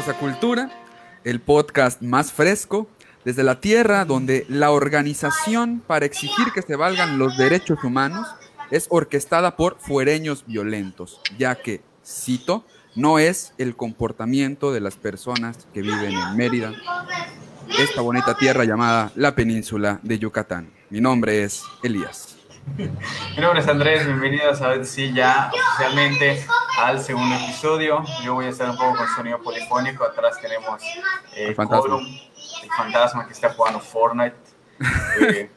bienvenidos a Cultura, el podcast más fresco desde la tierra donde la organización para exigir que se valgan los derechos humanos es orquestada por fuereños violentos, ya que, cito, no es el comportamiento de las personas que viven en Mérida, esta bonita tierra llamada la península de Yucatán. Mi nombre es Elías. Mi nombre es Andrés, bienvenidos a ver si ya oficialmente al segundo episodio. Yo voy a estar un poco con sonido polifónico. Atrás tenemos eh, El fantasma. Colum, el fantasma que está jugando Fortnite. Eh,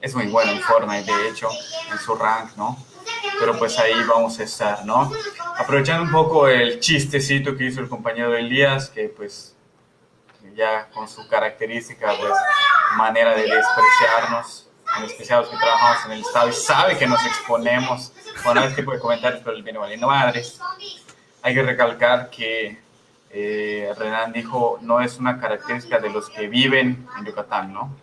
es muy bueno en Fortnite, de hecho, en su rank, ¿no? Pero pues ahí vamos a estar, ¿no? Aprovechando un poco el chistecito que hizo el compañero Elías, que pues ya con su característica, pues, manera de despreciarnos, en especial los que trabajamos en el Estado y sabe que nos exponemos con este tipo de comentarios, pero el viene valiendo madres. Hay que recalcar que eh, Renan dijo, no es una característica de los que viven en Yucatán, ¿no?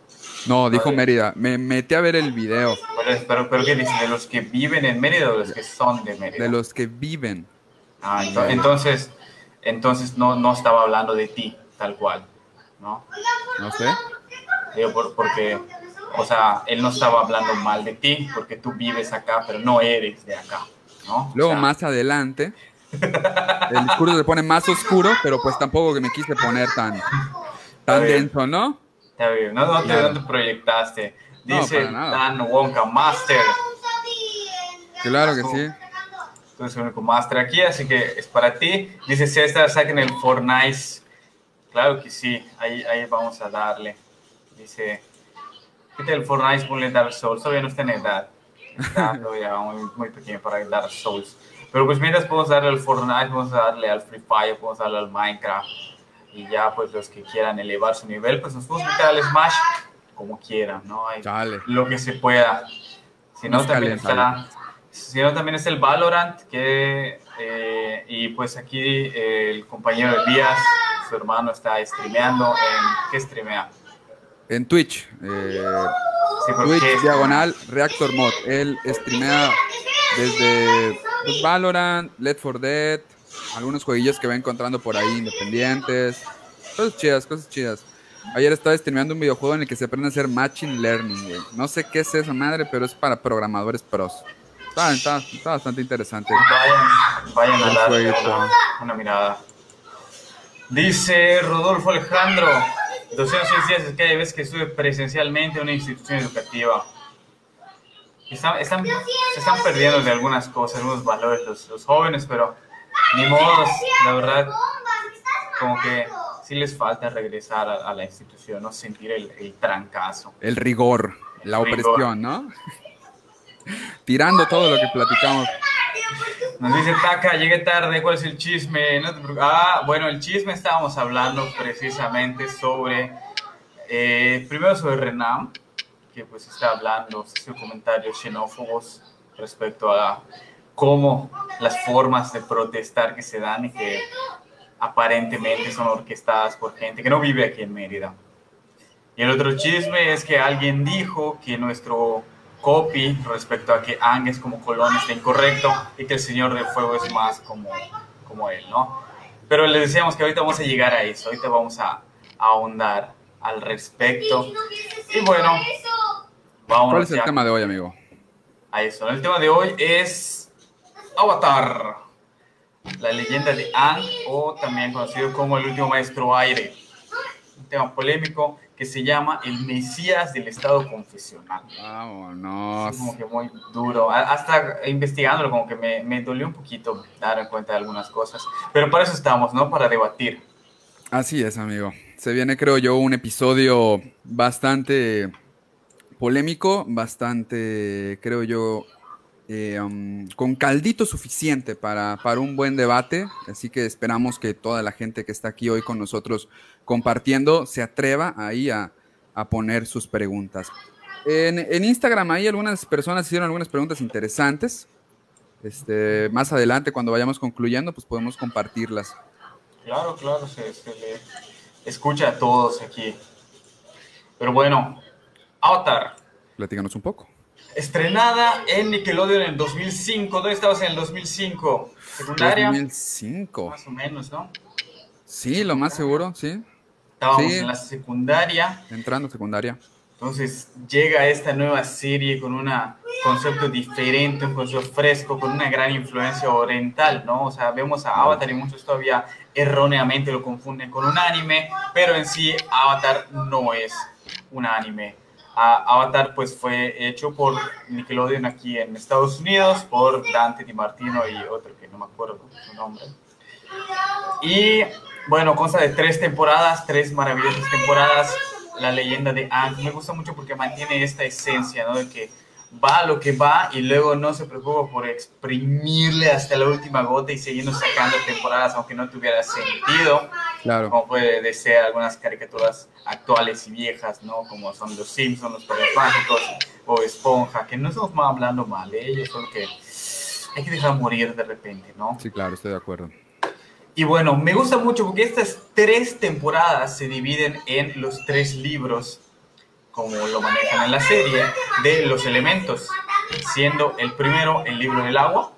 No, dijo Vale. Mérida. Me metí a ver el video Pero, pero, pero ¿qué dice? ¿De los que viven en Mérida o de los que son de Mérida? de los que viven. Ah, ento- entonces, entonces no, no estaba hablando de ti, tal cual, ¿no? No sé. Digo, por- porque, o sea, él no estaba hablando mal de ti, porque tú vives acá, pero no eres de acá, ¿no? O Luego sea, más adelante, el discurso se pone más oscuro, pero pues tampoco que me quise poner tan, tan denso, ¿no? Está bien, no, no te, Claro. no te proyectaste. Dice. Dan Wonka, Master. Claro que sí. Tú eres el único Master aquí, así que es para ti. Dice César, saquen el Fortnite. Claro que sí, ahí, ahí vamos a darle. Dice, quita el Fortnite, ponle Dark Souls. Todavía no está en edad. Está todavía muy, muy pequeño para Dark Souls. Pero pues mientras podemos darle al Fortnite, podemos darle al Free Fire, podemos darle al Minecraft. Y ya pues los que quieran elevar su nivel, pues nos podemos meter al Smash como quieran, ¿no? Hay Chale. lo que se pueda. Si no, también está, si no, también está el Valorant, que, eh, y pues aquí eh, el compañero Elías, su hermano, está streameando en, ¿qué streamea? En Twitch. eh, Sí, ¿por Twitch diagonal Reactor Mod. Él streamea desde pues, Valorant, Let for Dead, algunos jueguillos que va encontrando por ahí independientes. Cosas chidas, cosas chidas. Ayer estaba streameando un videojuego en el que se aprende a hacer Machine Learning, güey. No sé qué es esa madre, pero es para programadores pros. Está, está, está bastante interesante. Vayan, vayan a darle una mirada. Dice Rodolfo Alejandro, 206 días es que hay veces que estuve presencialmente en una institución educativa. Están, están- se están perdiendo de algunas cosas, algunos valores los, los jóvenes, pero ni modo, la verdad, como que sí les falta regresar a, a la institución, no sentir el, el trancazo. El rigor, la Rigor. opresión, ¿no? Tirando todo lo que platicamos. Nos dice Taka, llegué tarde, ¿cuál es el chisme? Ah, bueno, el chisme estábamos hablando precisamente sobre, eh, primero sobre Renam, que pues está hablando, haciendo comentarios xenófobos respecto a cómo las formas de protestar que se dan y que aparentemente son orquestadas por gente que no vive aquí en Mérida. Y el otro chisme es que alguien dijo que nuestro copy respecto a que Ang es como Colón está incorrecto y que el Señor del Fuego es más como, como él, ¿no? Pero les decíamos que ahorita vamos a llegar a eso, ahorita vamos a, a ahondar al respecto. Y bueno, vamos ¿Cuál es el tema de hoy, amigo? a eso. El tema de hoy es Avatar, la leyenda de Ang o también conocido como el último maestro aire. Un tema polémico que se llama el Mesías del Estado Confesional. Vámonos. Es como que muy duro. Hasta investigándolo, como que me, me dolió un poquito dar en cuenta de algunas cosas. Pero para eso estamos, ¿no? Para debatir. Así es, amigo. Se viene, creo yo, un episodio bastante polémico, bastante, creo yo, eh, um, con caldito suficiente para, para un buen debate. Así que esperamos que toda la gente que está aquí hoy con nosotros compartiendo se atreva ahí a, a poner sus preguntas. En, en Instagram ahí algunas personas hicieron algunas preguntas interesantes. Este, más adelante, cuando vayamos concluyendo, pues podemos compartirlas. Claro, claro, se, se le escucha a todos aquí. Pero bueno, Avatar, Platícanos un poco. Estrenada en Nickelodeon en el 2005. ¿Dónde estabas en el 2005? ¿Secundaria? 2005. Más o menos, ¿no? Sí, lo más seguro, sí. Estábamos Sí. en la secundaria, Entrando secundaria. entonces llega esta nueva serie con un concepto diferente, un concepto fresco, con una gran influencia oriental, ¿no? O sea, vemos a Avatar y muchos todavía erróneamente lo confunden con un anime, pero en sí Avatar no es un anime. Avatar pues fue hecho por Nickelodeon aquí en Estados Unidos, por Dante Di Martino y otro que no me acuerdo su nombre. Y bueno, consta de tres temporadas, tres maravillosas temporadas. La leyenda de Aang me gusta mucho porque mantiene esta esencia, ¿no? De que va a lo que va y luego no se preocupa por exprimirle hasta la última gota y siguiendo sacando temporadas aunque no tuviera sentido, Claro. como puede ser algunas caricaturas actuales y viejas, ¿no? Como son los Simpsons, los Padres Mágicos o Esponja, que no estamos mal hablando mal de ellos, solo que hay que dejar morir de repente, ¿no? Sí, claro, estoy de acuerdo. Y bueno, me gusta mucho porque estas tres temporadas se dividen en los tres libros, como lo manejan en la serie, de los elementos, siendo el primero el libro del agua,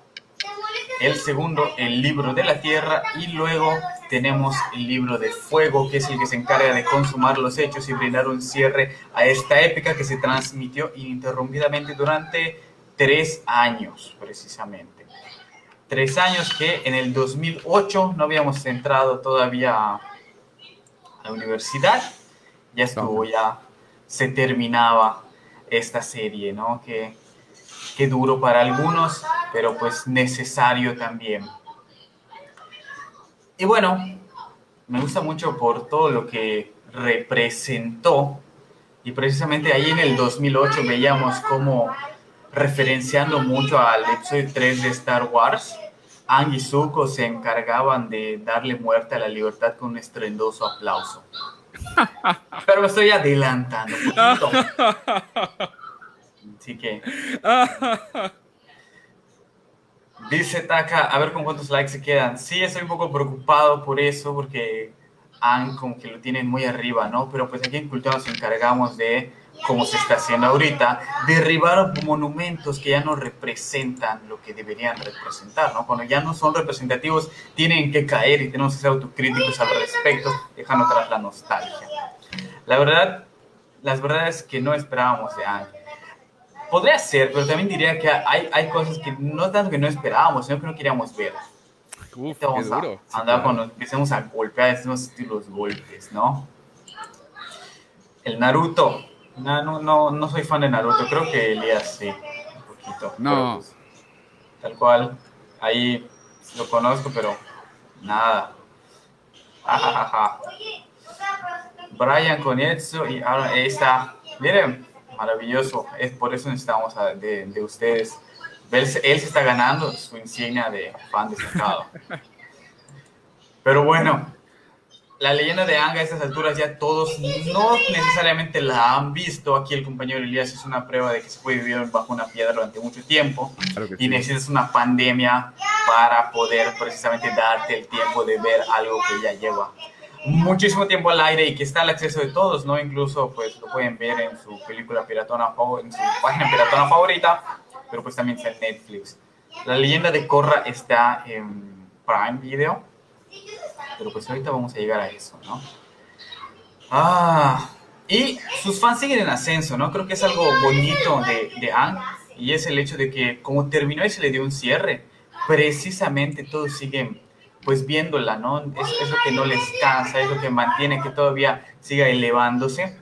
el segundo el libro de la tierra y luego tenemos el libro de fuego, que es el que se encarga de consumar los hechos y brindar un cierre a esta épica que se transmitió ininterrumpidamente durante tres años, precisamente tres años que en el 2008 no habíamos entrado todavía a la universidad, ya estuvo, ya se terminaba esta serie, ¿no? Que, que duro para algunos, pero pues necesario también. Y bueno, me gusta mucho por todo lo que representó, y precisamente ahí en el 2008 veíamos como referenciando mucho al episodio 3 de Star Wars, Ang y Zuko se encargaban de darle muerte a la libertad con un estrendoso aplauso. Pero me estoy adelantando un poquito. Así que. Dice Taka, a ver con cuántos likes se quedan. Sí, estoy un poco preocupado por eso, porque Ang como que lo tienen muy arriba, ¿no? Pero pues aquí en Cultura nos encargamos de como se está haciendo ahorita, derribar monumentos que ya no representan lo que deberían representar, ¿no? Cuando ya no son representativos, tienen que caer y tenemos que ser autocríticos al respecto, dejando atrás la nostalgia. La verdad, las verdades que no esperábamos de Ang. Podría ser, pero también diría que hay, hay cosas que no tanto que no esperábamos, sino que no queríamos ver. Uf, qué vamos a duro. Sí, andar cuando empecemos a golpear, decimos estilos golpes, ¿no? El Naruto. No, no, no, no soy fan de Naruto. Creo que Elías sí, un poquito. No. Pues, tal cual. Ahí lo conozco, pero nada. Ajajaja. Brian con Etsu y ahora ahí está. Miren, maravilloso. Es por eso necesitamos de, de ustedes. Él, se- él se está ganando su insignia de fan destacado. Pero bueno, la leyenda de Anga a estas alturas ya todos no necesariamente la han visto. Aquí el compañero Elías hizo una prueba de que se puede vivir bajo una piedra durante mucho tiempo Claro y sí. necesitas una pandemia para poder precisamente darte el tiempo de ver algo que ya lleva muchísimo tiempo al aire y que está al acceso de todos, ¿no? Incluso pues lo pueden ver en su película piratona en su página piratona favorita, pero pues también está en Netflix. La leyenda de Korra está en Prime Video, pero pues ahorita vamos a llegar a eso, ¿no? Ah, y sus fans siguen en ascenso, ¿no? Creo que es algo bonito de, de Ang y es el hecho de que como terminó y se le dio un cierre, precisamente todos siguen pues viéndola, ¿no? Es, es lo que no les cansa, es lo que mantiene que todavía siga elevándose.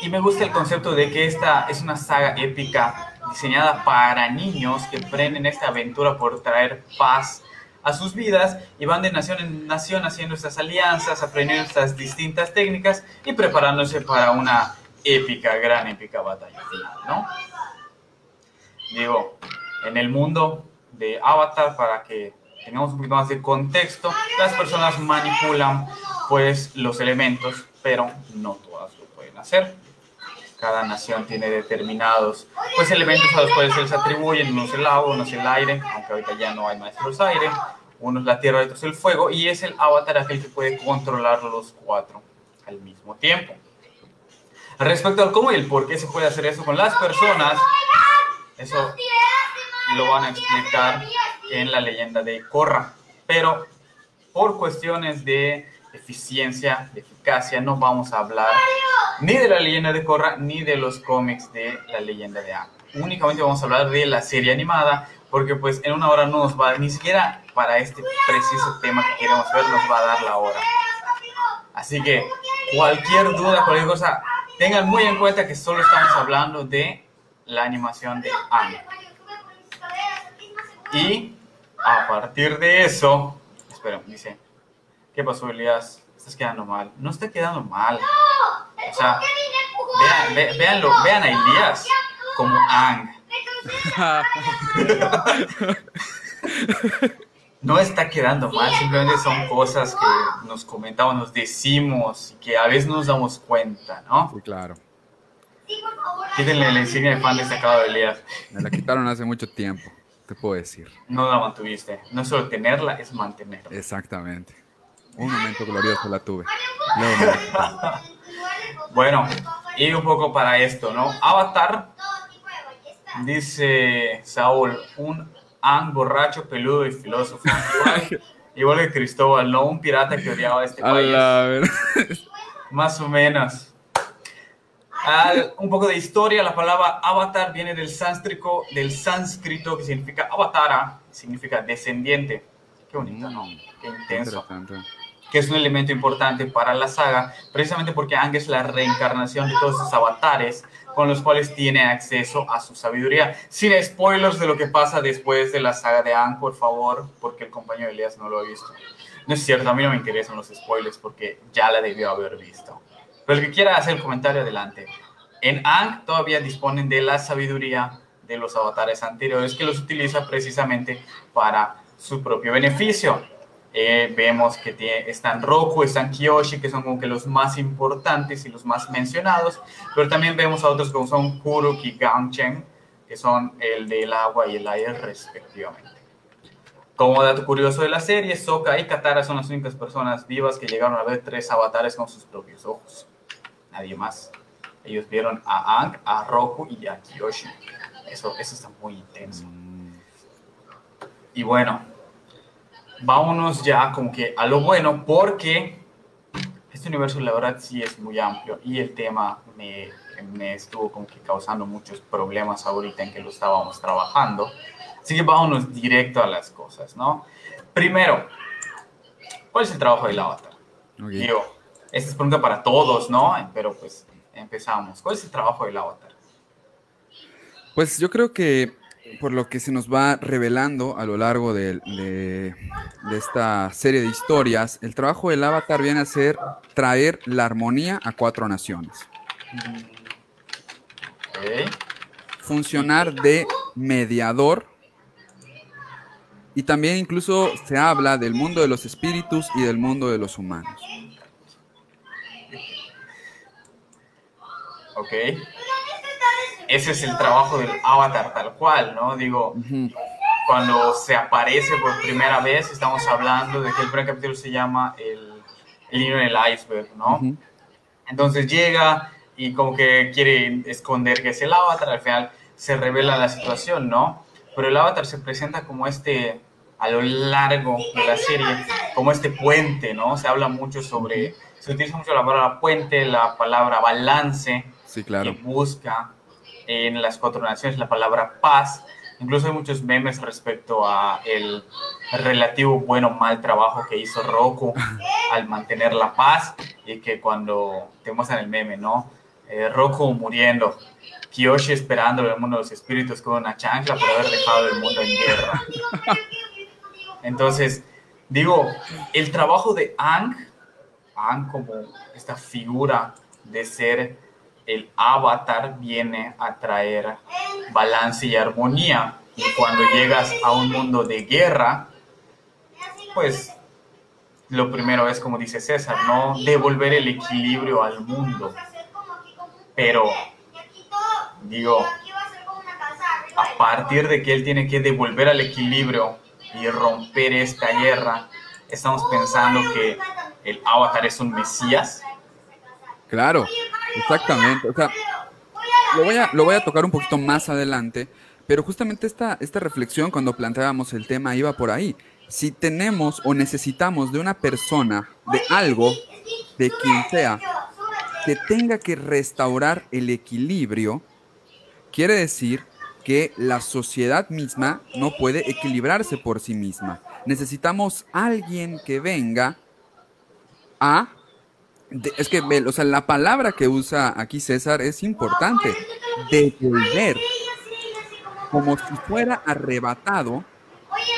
Y me gusta el concepto de que esta es una saga épica diseñada para niños que prenden esta aventura por traer paz a sus vidas y van de nación en nación haciendo estas alianzas, aprendiendo estas distintas técnicas y preparándose para una épica, gran épica batalla final, ¿no? Digo, en el mundo de Avatar, para que tengamos un poquito más de contexto, las personas manipulan pues los elementos, pero no todas lo pueden hacer. Cada nación tiene determinados pues elementos a los cuales se les atribuyen, unos el agua, unos el aire, aunque ahorita ya no hay maestros aire, unos la tierra, otros el fuego, y es el avatar aquel que puede controlar los cuatro al mismo tiempo. Respecto al cómo y el por qué se puede hacer eso con las personas, eso lo van a explicar en la leyenda de Korra. Pero por cuestiones de eficiencia, de eficacia, no vamos a hablar ni de la leyenda de Korra ni de los cómics de la leyenda de Aang. Únicamente vamos a hablar de la serie animada, porque pues en una hora no nos va, ni siquiera para este preciso tema que queremos ver, nos va a dar la hora. Así que cualquier duda, cualquier cosa, tengan muy en cuenta que solo estamos hablando de la animación de Aang. Y a partir de eso, espera, dice, ¿qué pasó Elías? Estás quedando mal. No está quedando mal. O sea, vean, ve, véanlo, vean a Elías como Ang. No está quedando mal, simplemente son cosas que nos comentamos, nos decimos y que a veces no nos damos cuenta, ¿no? Sí, claro. Quítenle la insignia de fan destacado de Elías. Me la quitaron hace mucho tiempo, te puedo decir. No la mantuviste. No es solo tenerla, es mantenerla. Exactamente. Un momento glorioso la tuve. Bueno, y un poco para esto, ¿no? Avatar, dice Saúl, un Ang borracho, peludo y filósofo. Igual, igual que Cristóbal, no un pirata que odiaba a este A país. la ver- Más o menos. Al- un poco de historia, la palabra avatar viene del sánscrito, del sánscrito que significa avatara, significa descendiente. Qué bonito, ¿no? Qué intenso que es un elemento importante para la saga, precisamente porque Aang es la reencarnación de todos esos avatares con los cuales tiene acceso a su sabiduría. Sin spoilers de lo que pasa después de la saga de Aang, por favor, porque el compañero Elías no lo ha visto. No es cierto, a mí no me interesan los spoilers porque ya la debió haber visto. Pero el que quiera hacer el comentario, adelante. En Aang todavía disponen de la sabiduría de los avatares anteriores que los utiliza precisamente para su propio beneficio. Eh, vemos que tie- están Roku, están Kyoshi, que son como que los más importantes y los más mencionados, pero también vemos a otros como son Kuruk y Gangchen, que son el del agua y el aire respectivamente. Como dato curioso de la serie, Sokka y Katara son las únicas personas vivas que llegaron a ver tres avatares con sus propios ojos. Nadie más. Ellos vieron a Aang, a Roku y a Kyoshi. Eso, eso está muy intenso. Mm, Y bueno, vámonos ya como que a lo bueno, porque este universo la verdad sí es muy amplio y el tema me, me estuvo como que causando muchos problemas ahorita en que lo estábamos trabajando. Así que vámonos directo a las cosas, ¿no? Primero, ¿cuál es el trabajo del avatar? ok. Digo, esta es pregunta para todos, ¿no? Pero pues empezamos. ¿Cuál es el trabajo del avatar? Pues yo creo que por lo que se nos va revelando a lo largo de, de- de esta serie de historias, el trabajo del avatar viene a ser traer la armonía a cuatro naciones. Funcionar de mediador y también incluso se habla del mundo de los espíritus y del mundo de los humanos. Ok. Ese es el trabajo del avatar tal cual, ¿no? Digo, cuando se aparece por primera vez, estamos hablando de que el primer capítulo se llama El, el niño en el iceberg, ¿no? Entonces llega y como que quiere esconder que es el avatar, al final se revela la situación, ¿no? Pero el avatar se presenta como este, a lo largo de la serie, como este puente, ¿no? Se habla mucho sobre, se utiliza mucho la palabra puente, la palabra balance, Sí, claro. que busca en las cuatro naciones la palabra paz. Incluso hay muchos memes respecto a el relativo bueno o mal trabajo que hizo Roku al mantener la paz y que cuando te muestran el meme, ¿no? Eh, Roku muriendo, Kiyoshi esperando el mundo de los espíritus con una chancla por haber dejado el mundo en guerra. Entonces, digo, el trabajo de Ang, Ang como esta figura de ser el avatar viene a traer balance y armonía. Y cuando llegas a un mundo de guerra, pues lo primero es, como dice César, ¿no? Devolver el equilibrio al mundo. Pero, digo, a partir de que él tiene que devolver al equilibrio y romper esta guerra, estamos pensando que el avatar es un mesías. Claro, exactamente. O sea, lo voy a, lo voy a tocar un poquito más adelante, pero justamente esta, esta reflexión cuando planteábamos el tema iba por ahí. si tenemos o necesitamos de una persona, de algo, de quien sea, que tenga que restaurar el equilibrio, quiere decir que la sociedad misma no puede equilibrarse por sí misma. Necesitamos alguien que venga a... es que, o sea, la palabra que usa aquí César es importante, devolver, como si fuera arrebatado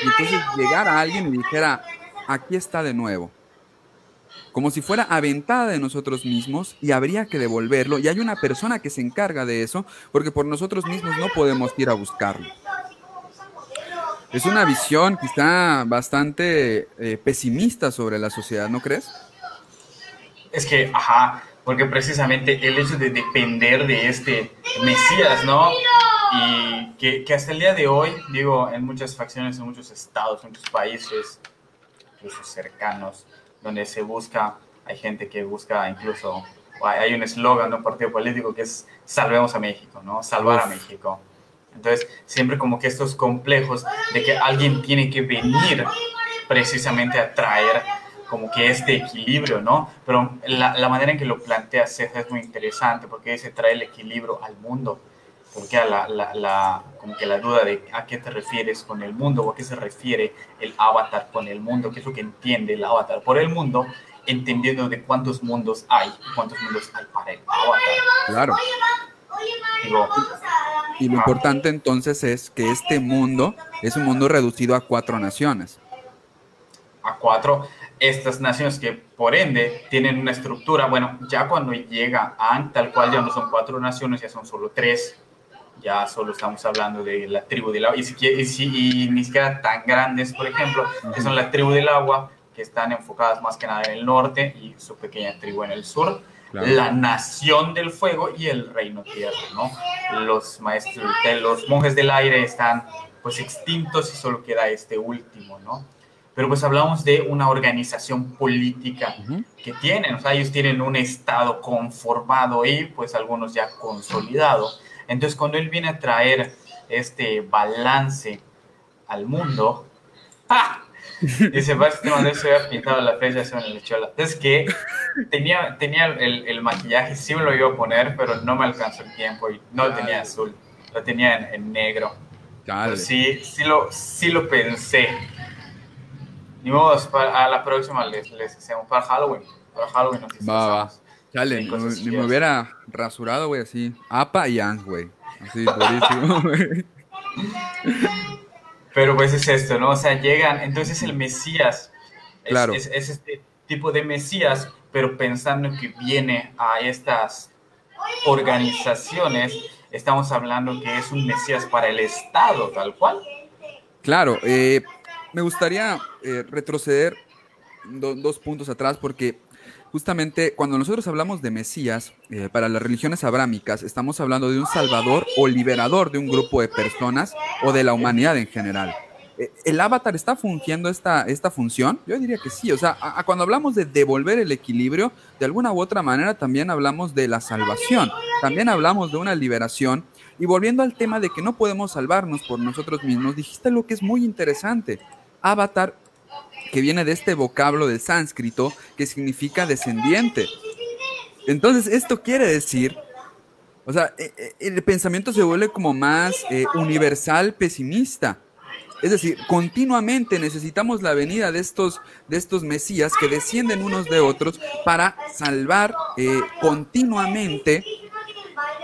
y entonces llegara alguien y dijera, aquí está de nuevo. Como si fuera aventada de nosotros mismos y habría que devolverlo. Y hay una persona que se encarga de eso porque por nosotros mismos no podemos ir a buscarlo. Es una visión quizá bastante eh, pesimista sobre la sociedad, ¿no crees? Es que, ajá, porque precisamente el hecho de depender de este Mesías, ¿no? y que, que, hasta el día de hoy, digo, en muchas facciones, en muchos estados, en muchos países, incluso cercanos, donde se busca, hay gente que busca incluso, hay un eslogan de un partido político que es salvemos a México, ¿no? Salvar a México. Entonces, siempre como que estos complejos de que alguien tiene que venir precisamente a traer como que este equilibrio, ¿no? Pero la, la manera en que lo plantea César es muy interesante porque se trae el equilibrio al mundo porque la, la, la, como que la duda de a qué te refieres con el mundo o a qué se refiere el avatar con el mundo, qué es lo que entiende el avatar por el mundo, entendiendo de cuántos mundos hay y cuántos mundos hay para el avatar. Claro. y lo importante entonces es que este mundo es un mundo reducido a cuatro naciones. A cuatro, estas naciones que por ende tienen una estructura, bueno, ya cuando llega a tal cual ya no son cuatro naciones, ya son solo tres ya solo estamos hablando de la tribu del agua, y, si, y, y ni siquiera tan grandes, por ejemplo, que son la tribu del agua, que están enfocadas más que nada en el norte y su pequeña tribu en el sur, la nación del fuego y el reino tierra, ¿no? Los maestros, los monjes del aire están pues extintos y solo queda este último, ¿no? Pero pues hablamos de una organización política que tienen, o sea, ellos tienen un estado conformado y pues algunos ya consolidado entonces, cuando él viene a traer este balance al mundo, ¡ah! Dice, va, este man se había pintado la fecha en el chola. Es que tenía, tenía el, el, maquillaje, sí me lo iba a poner, pero no me alcanzó el tiempo y no lo tenía azul, lo tenía en, negro. sí, sí lo, sí lo pensé. Ni modo, a la próxima les, les hacemos para Halloween. Para Halloween nos va, Chale, ni, me hubiera rasurado, güey, así. Apa y Ang, güey. Así, durísimo, güey. Pero pues es esto, ¿no? O sea, llegan, entonces el Mesías claro. es, este tipo de Mesías, pero pensando que viene a estas organizaciones, estamos hablando que es un Mesías para el Estado, tal cual. Claro, eh, me gustaría eh, retroceder dos puntos atrás porque justamente cuando nosotros hablamos de Mesías, eh, para las religiones abrámicas, estamos hablando de un salvador o liberador de un grupo de personas o de la humanidad en general. Eh, ¿El avatar está fungiendo esta, esta función? Yo diría que sí. O sea, cuando hablamos de devolver el equilibrio, de alguna u otra manera también hablamos de la salvación. También hablamos de una liberación. Y volviendo al tema de que no podemos salvarnos por nosotros mismos, dijiste lo que es muy interesante. Avatar que viene de este vocablo del sánscrito que significa descendiente. Entonces, esto quiere decir, o sea, e, e, el pensamiento se vuelve como más eh, universal, pesimista. Es decir, continuamente necesitamos la venida de estos, de estos mesías que descienden unos de otros para salvar eh, continuamente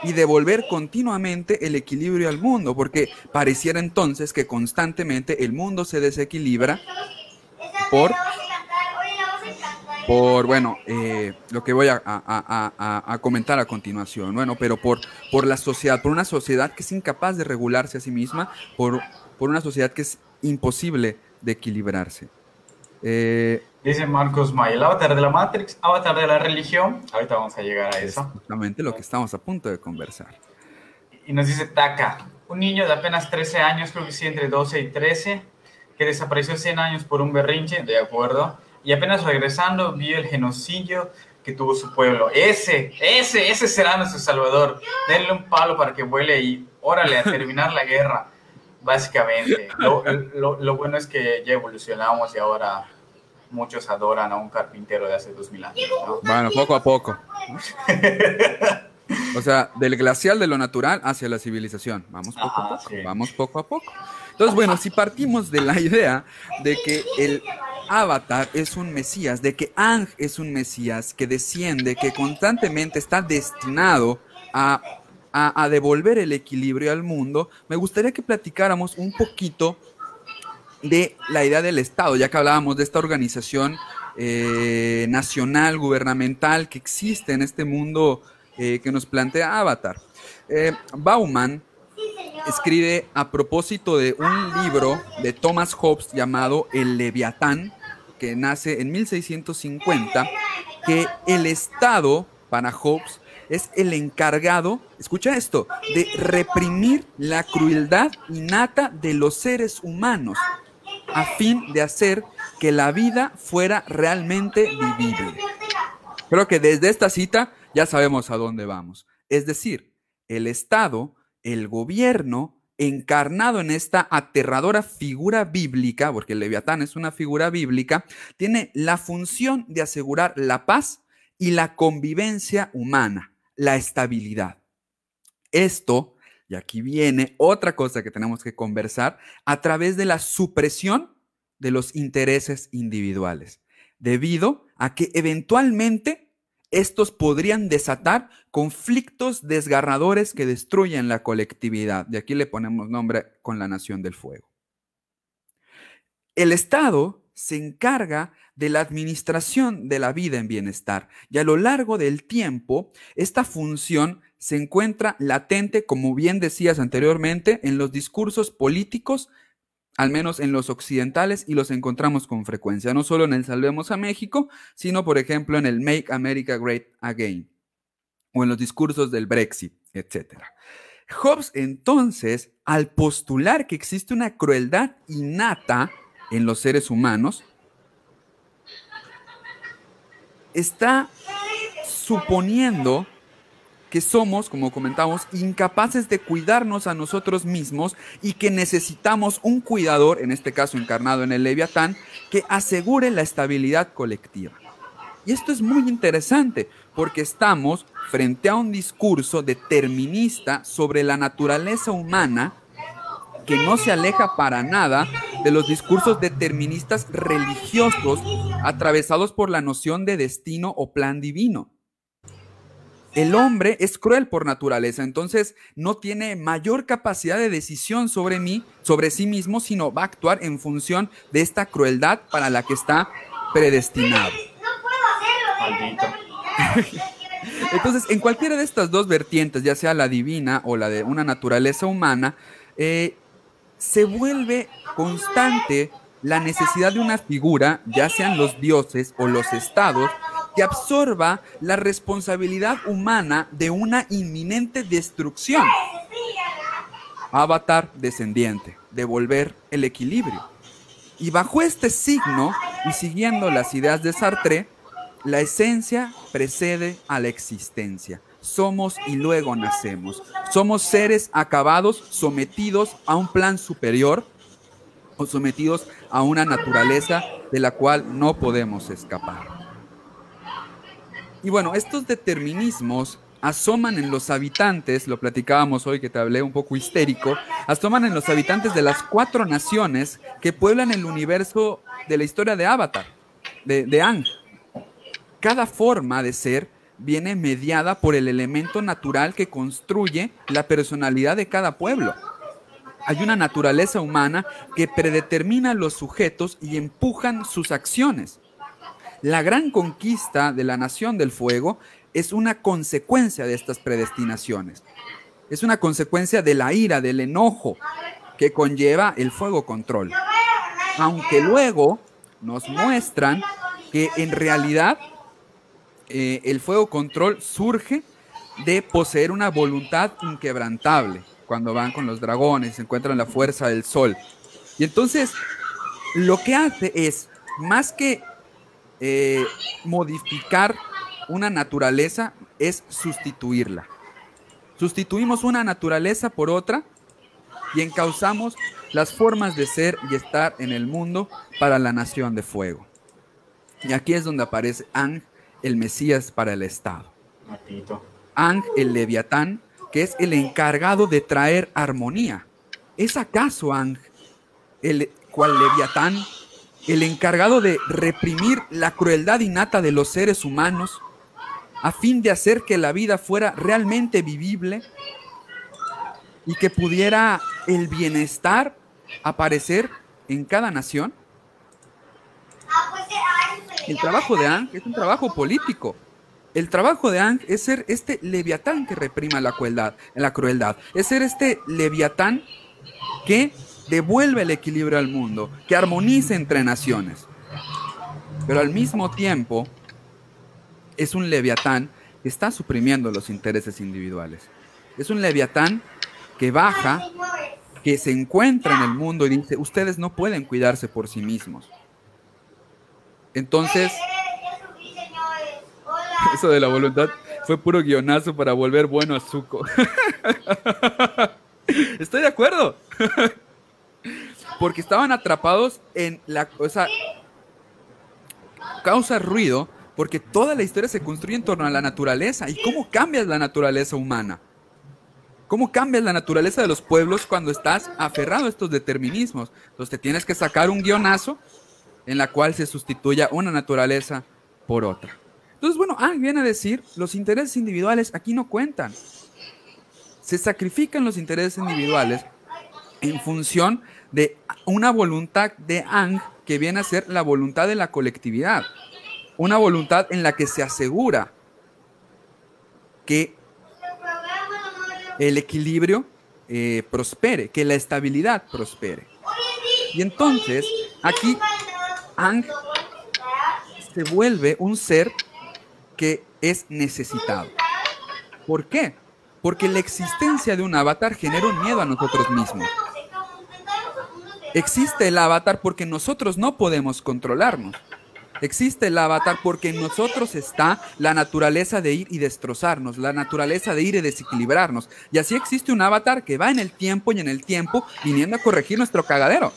y devolver continuamente el equilibrio al mundo, porque pareciera entonces que constantemente el mundo se desequilibra por, por bueno, eh, lo que voy a, comentar a continuación, bueno, pero por, por la sociedad, por una sociedad que es incapaz de regularse a sí misma, por, por una sociedad que es imposible de equilibrarse. Eh, Dice Marcos May, el avatar de la Matrix, avatar de la religión. Ahorita vamos a llegar a eso. Exactamente lo que estamos a punto de conversar. Y nos dice Taka, un niño de apenas 13 años, creo que sí, entre 12 y 13, que desapareció 100 años por un berrinche, de acuerdo, y apenas regresando vio el genocidio que tuvo su pueblo. Ese, ese, ese será nuestro salvador. Denle un palo para que vuele y órale a terminar la guerra. Básicamente, lo, lo, bueno es que ya evolucionamos y ahora muchos adoran a un carpintero de hace dos mil años. Bueno, poco a poco. o sea, del glacial de lo natural hacia la civilización. Vamos poco a poco. Vamos poco a poco. Entonces, bueno, si partimos de la idea de que el avatar es un mesías, de que Ang es un mesías que desciende, que constantemente está destinado a, a, devolver el equilibrio al mundo, me gustaría que platicáramos un poquito de la idea del Estado, ya que hablábamos de esta organización eh, nacional, gubernamental que existe en este mundo eh, que nos plantea Avatar. Eh, Bauman escribe a propósito de un libro de Thomas Hobbes llamado El Leviatán, que nace en 1650, que el Estado, para Hobbes, es el encargado, escucha esto, de reprimir la crueldad innata de los seres humanos, a fin de hacer que la vida fuera realmente vivible. Creo que desde esta cita ya sabemos a dónde vamos. Es decir, el Estado el gobierno encarnado en esta aterradora figura bíblica, porque el leviatán es una figura bíblica, tiene la función de asegurar la paz y la convivencia humana, la estabilidad. Esto, y aquí viene otra cosa que tenemos que conversar, a través de la supresión de los intereses individuales, debido a que eventualmente estos podrían desatar conflictos desgarradores que destruyen la colectividad. De aquí le ponemos nombre con la Nación del Fuego. El Estado se encarga de la administración de la vida en bienestar y a lo largo del tiempo esta función se encuentra latente, como bien decías anteriormente, en los discursos políticos al menos en los occidentales, y los encontramos con frecuencia, no solo en el Salvemos a México, sino por ejemplo en el Make America Great Again, o en los discursos del Brexit, etc. Hobbes entonces, al postular que existe una crueldad innata en los seres humanos, está suponiendo que somos, como comentamos, incapaces de cuidarnos a nosotros mismos y que necesitamos un cuidador, en este caso encarnado en el Leviatán, que asegure la estabilidad colectiva. Y esto es muy interesante porque estamos frente a un discurso determinista sobre la naturaleza humana que no se aleja para nada de los discursos deterministas religiosos atravesados por la noción de destino o plan divino el hombre es cruel por naturaleza, entonces no tiene mayor capacidad de decisión sobre mí, sobre sí mismo, sino va a actuar en función de esta crueldad para la que está predestinado. Entonces, en cualquiera de estas dos vertientes, ya sea la divina o la de una naturaleza humana, eh, se vuelve constante la necesidad de una figura, ya sean los dioses o los estados, que absorba la responsabilidad humana de una inminente destrucción. Avatar descendiente, devolver el equilibrio. Y bajo este signo, y siguiendo las ideas de Sartre, la esencia precede a la existencia. Somos y luego nacemos. Somos seres acabados, sometidos a un plan superior o sometidos a una naturaleza de la cual no podemos escapar. Y bueno, estos determinismos asoman en los habitantes, lo platicábamos hoy que te hablé un poco histérico, asoman en los habitantes de las cuatro naciones que pueblan el universo de la historia de Avatar, de, de Ang. Cada forma de ser viene mediada por el elemento natural que construye la personalidad de cada pueblo. Hay una naturaleza humana que predetermina los sujetos y empujan sus acciones. La gran conquista de la Nación del Fuego es una consecuencia de estas predestinaciones. Es una consecuencia de la ira, del enojo que conlleva el fuego control. Aunque luego nos muestran que en realidad eh, el fuego control surge de poseer una voluntad inquebrantable cuando van con los dragones, se encuentran la fuerza del sol. Y entonces lo que hace es, más que eh, modificar una naturaleza es sustituirla. Sustituimos una naturaleza por otra y encauzamos las formas de ser y estar en el mundo para la nación de fuego. Y aquí es donde aparece Ang, el Mesías para el Estado. Ang, el Leviatán, que es el encargado de traer armonía. ¿Es acaso Ang, el cual Leviatán, el encargado de reprimir la crueldad innata de los seres humanos a fin de hacer que la vida fuera realmente vivible y que pudiera el bienestar aparecer en cada nación? El trabajo de Ang es un trabajo político. El trabajo de Ang es ser este leviatán que reprima la crueldad, la crueldad. Es ser este leviatán que devuelve el equilibrio al mundo, que armonice entre naciones. Pero al mismo tiempo es un leviatán que está suprimiendo los intereses individuales. Es un leviatán que baja, que se encuentra en el mundo y dice, ustedes no pueden cuidarse por sí mismos. Entonces, eso de la voluntad fue puro guionazo para volver bueno a Zuko. Estoy de acuerdo. Porque estaban atrapados en la cosa. Causa ruido porque toda la historia se construye en torno a la naturaleza. ¿Y cómo cambias la naturaleza humana? ¿Cómo cambias la naturaleza de los pueblos cuando estás aferrado a estos determinismos? Entonces te tienes que sacar un guionazo en la cual se sustituya una naturaleza por otra. Entonces, bueno, ah, viene a decir, los intereses individuales aquí no cuentan. Se sacrifican los intereses individuales en función de una voluntad de Ang que viene a ser la voluntad de la colectividad. Una voluntad en la que se asegura que el equilibrio eh, prospere, que la estabilidad prospere. Y entonces, aquí Ang se vuelve un ser que es necesitado. ¿Por qué? Porque la existencia de un avatar genera un miedo a nosotros mismos. Existe el avatar porque nosotros no podemos controlarnos. Existe el avatar porque en nosotros está la naturaleza de ir y destrozarnos, la naturaleza de ir y desequilibrarnos. Y así existe un avatar que va en el tiempo y en el tiempo viniendo a corregir nuestro cagadero.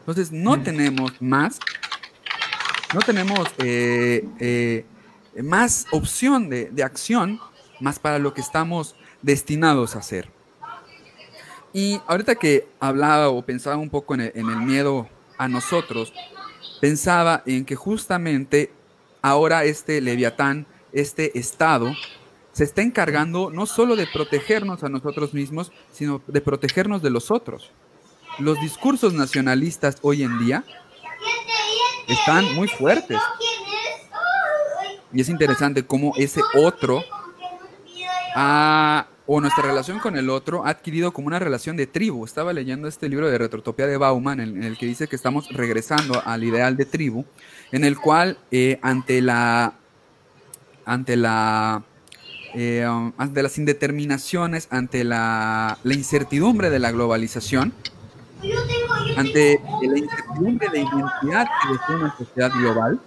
Entonces no mm. tenemos más, no tenemos eh, eh, más opción de, acción más para lo que estamos destinados a hacer. Y ahorita que hablaba o pensaba un poco en el, miedo a nosotros, pensaba en que justamente ahora este leviatán, este Estado, se está encargando no solo de protegernos a nosotros mismos, sino de protegernos de los otros los discursos nacionalistas hoy en día están muy fuertes. Y es interesante cómo ese otro o nuestra relación con el otro ha adquirido como una relación de tribu. Estaba leyendo este libro de Retrotopía de Bauman en, el que dice que estamos regresando al ideal de tribu, en el cual eh, ante la ante la eh, ante las indeterminaciones, ante la, la incertidumbre de la globalización, ante la incertidumbre de identidad que una sociedad global,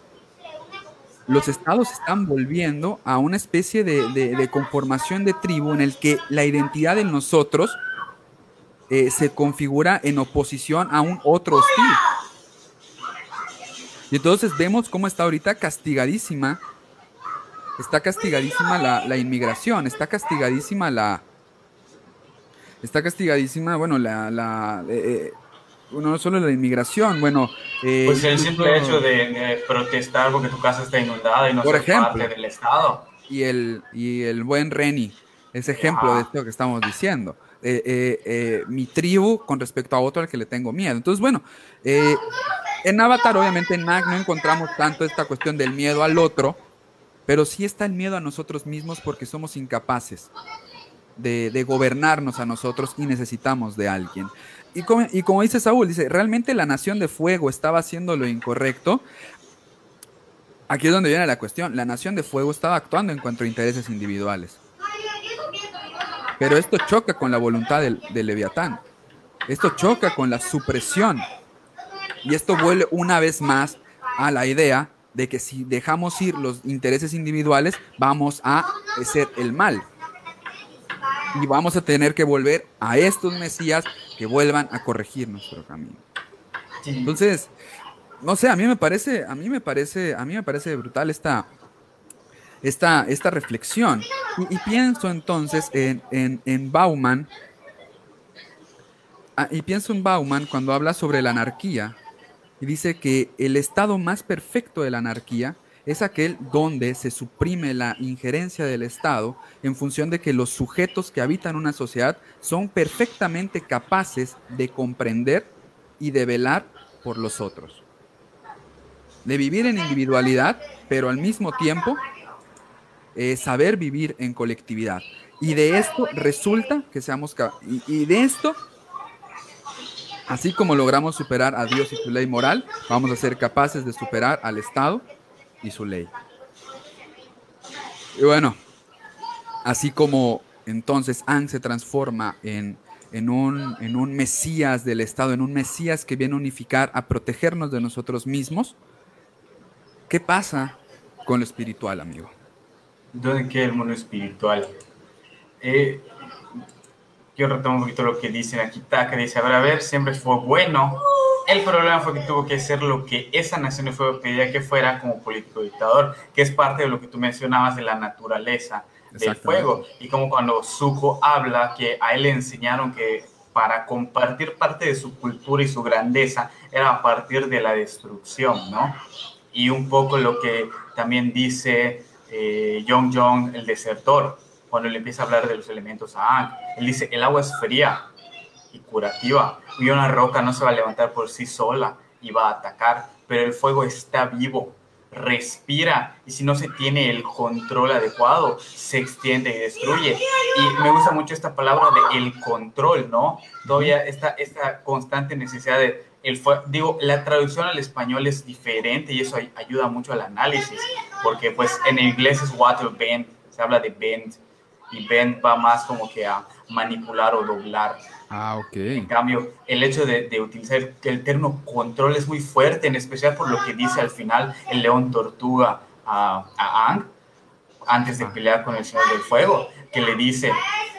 los estados están volviendo a una especie de, conformación de tribu en el que la identidad de nosotros eh, se configura en oposición a un otro hostil. Y entonces vemos cómo está ahorita castigadísima, está castigadísima la, inmigración, está castigadísima la, está castigadísima, bueno, la, eh, eh, no solo la inmigración, bueno... Eh, pues el simple hecho de, protestar porque tu casa está inundada y no por parte del Estado. Y el, y el buen Reni es ejemplo de esto que estamos diciendo. mi tribu con respecto a otro al que le tengo miedo. Entonces, bueno, en Avatar, obviamente en no encontramos tanto esta cuestión del miedo al otro, pero sí está el miedo a nosotros mismos porque somos incapaces de, gobernarnos a nosotros y necesitamos de alguien. Y como, y como dice Saúl, dice, ¿realmente la nación de fuego estaba haciendo lo incorrecto? Aquí es donde viene la cuestión. La nación de fuego estaba actuando en cuanto a intereses individuales. Pero esto choca con la voluntad del, del Leviatán. Esto choca con la supresión. Y esto vuelve una vez más a la idea de que si dejamos ir los intereses individuales, vamos a ser el mal. Y vamos a tener que volver a estos Mesías que vuelvan a corregir nuestro camino. Entonces, no sé, a mí me parece, a mí me parece, a mí me parece brutal esta, esta, esta reflexión. Y, pienso entonces en, en, Bauman, ah, y pienso en Bauman cuando habla sobre la anarquía, y dice que el estado más perfecto de la anarquía es aquel donde se suprime la injerencia del Estado en función de que los sujetos que habitan una sociedad son perfectamente capaces de comprender y de velar por los otros. De vivir en individualidad, pero al mismo tiempo eh, saber vivir en colectividad. Y de esto resulta que seamos y, y de esto, así como logramos superar a Dios y su ley moral, vamos a ser capaces de superar al Estado y su ley. Y bueno, así como entonces An se transforma en, en, un, en un Mesías del Estado, en un Mesías que viene a unificar, a protegernos de nosotros mismos, ¿qué pasa con lo espiritual, amigo? ¿Dónde queda el mundo espiritual? Eh, yo retomo un poquito lo que dicen aquí, que dice, a ver, a ver, siempre fue bueno el problema fue que tuvo que ser lo que esa nación le fue pedía que fuera como político dictador, que es parte de lo que tú mencionabas de la naturaleza del fuego. Y como cuando Zuko habla que a él le enseñaron que para compartir parte de su cultura y su grandeza era a partir de la destrucción, ¿no? Y un poco lo que también dice eh, Jong Jong, el desertor, cuando le empieza a hablar de los elementos a Ang. Él dice, el agua es fría, y curativa. Y una roca no se va a levantar por sí sola y va a atacar, pero el fuego está vivo, respira y si no se tiene el control adecuado, se extiende y destruye. Y me gusta mucho esta palabra de el control, ¿no? Todavía esta, esta constante necesidad de el digo, la traducción al español es diferente y eso ayuda mucho al análisis, porque pues en inglés es water bend, se habla de bend y bend va más como que a manipular o doblar. Ah, ok. En cambio, el hecho de, de, utilizar el término control es muy fuerte, en especial por lo que dice al final el león tortuga a, a Ang antes de pelear con el Señor del Fuego, que le dice,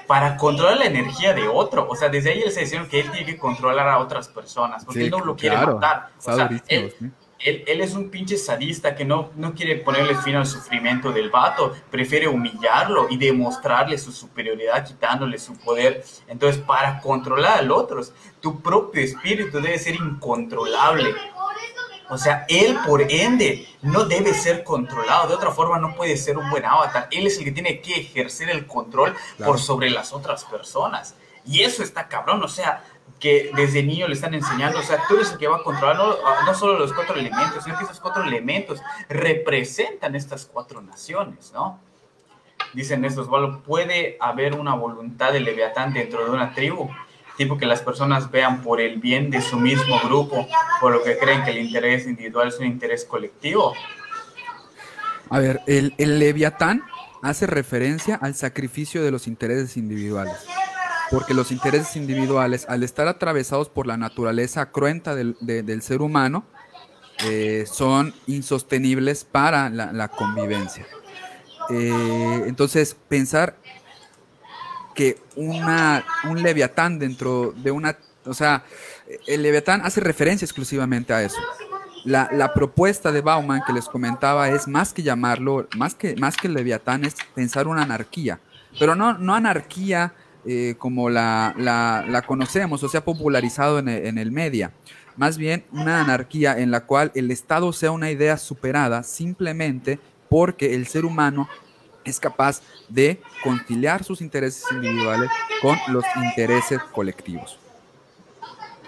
para controlar la energía de otro, o sea, desde ahí él se dice que él tiene que controlar a otras personas, porque él no lo quiere matar. O sea, él, él, él, es un pinche sadista que no, no quiere ponerle fin al sufrimiento del vato, prefiere humillarlo y demostrarle su superioridad quitándole su poder. Entonces, para controlar al otro, tu propio espíritu debe ser incontrolable. O sea, él por ende no debe ser controlado. De otra forma, no puede ser un buen avatar. Él es el que tiene que ejercer el control por sobre las otras personas. Y eso está cabrón. O sea, que desde niño le están enseñando, o sea, tú eres que va a controlar no, no, solo los cuatro elementos, sino que esos cuatro elementos representan estas cuatro naciones, ¿no? Dicen estos, puede haber una voluntad de Leviatán dentro de una tribu, tipo que las personas vean por el bien de su mismo grupo, por lo que creen que el interés individual es un interés colectivo. A ver, el Leviatán hace referencia al sacrificio de los intereses individuales porque los intereses individuales, al estar atravesados por la naturaleza cruenta del, ser humano, eh, son insostenibles para la, convivencia. Eh, entonces, pensar que una, un leviatán dentro de una... O sea, el leviatán hace referencia exclusivamente a eso. La, la, propuesta de Bauman que les comentaba es más que llamarlo, más que, más que leviatán, es pensar una anarquía. Pero no, no anarquía eh, como la, la, conocemos o se ha popularizado en el, en media. Más bien una anarquía en la cual el Estado sea una idea superada simplemente porque el ser humano es capaz de conciliar sus intereses individuales con los intereses colectivos,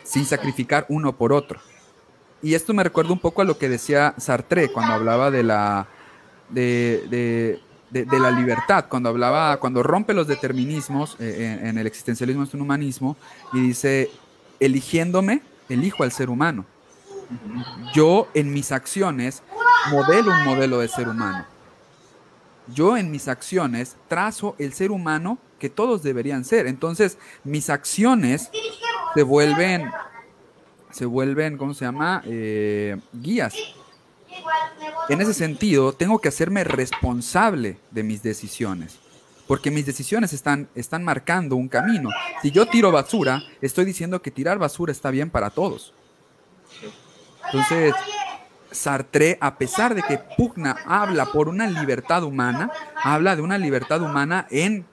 sin sacrificar uno por otro. Y esto me recuerda un poco a lo que decía Sartre cuando hablaba de la de, de, la libertad, cuando hablaba, cuando rompe los determinismos eh, en, el existencialismo es un humanismo y dice, eligiéndome, elijo al ser humano. Yo en mis acciones modelo un modelo de ser humano. Yo en mis acciones trazo el ser humano que todos deberían ser. Entonces, mis acciones se vuelven, se vuelven, ¿cómo se llama? Eh, guías en ese sentido, tengo que hacerme responsable de mis decisiones. porque mis decisiones están, están marcando un camino. Si yo tiro basura, estoy diciendo que tirar basura está bien para todos. Entonces, Sartre, a pesar de que pugna habla por una libertad humana, habla de una libertad humana en,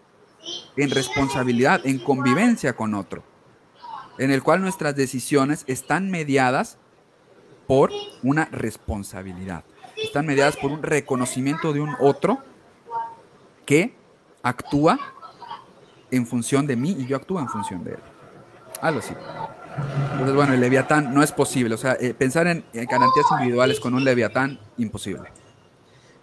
en responsabilidad, en convivencia con otro, en el cual nuestras decisiones están mediadas por una responsabilidad, están mediadas por un reconocimiento de un otro que actúa en función de mí y yo actúo en función de él. Algo así. Entonces, bueno, el Leviatán no es posible. O sea, eh, pensar en, garantías individuales con un Leviatán, imposible.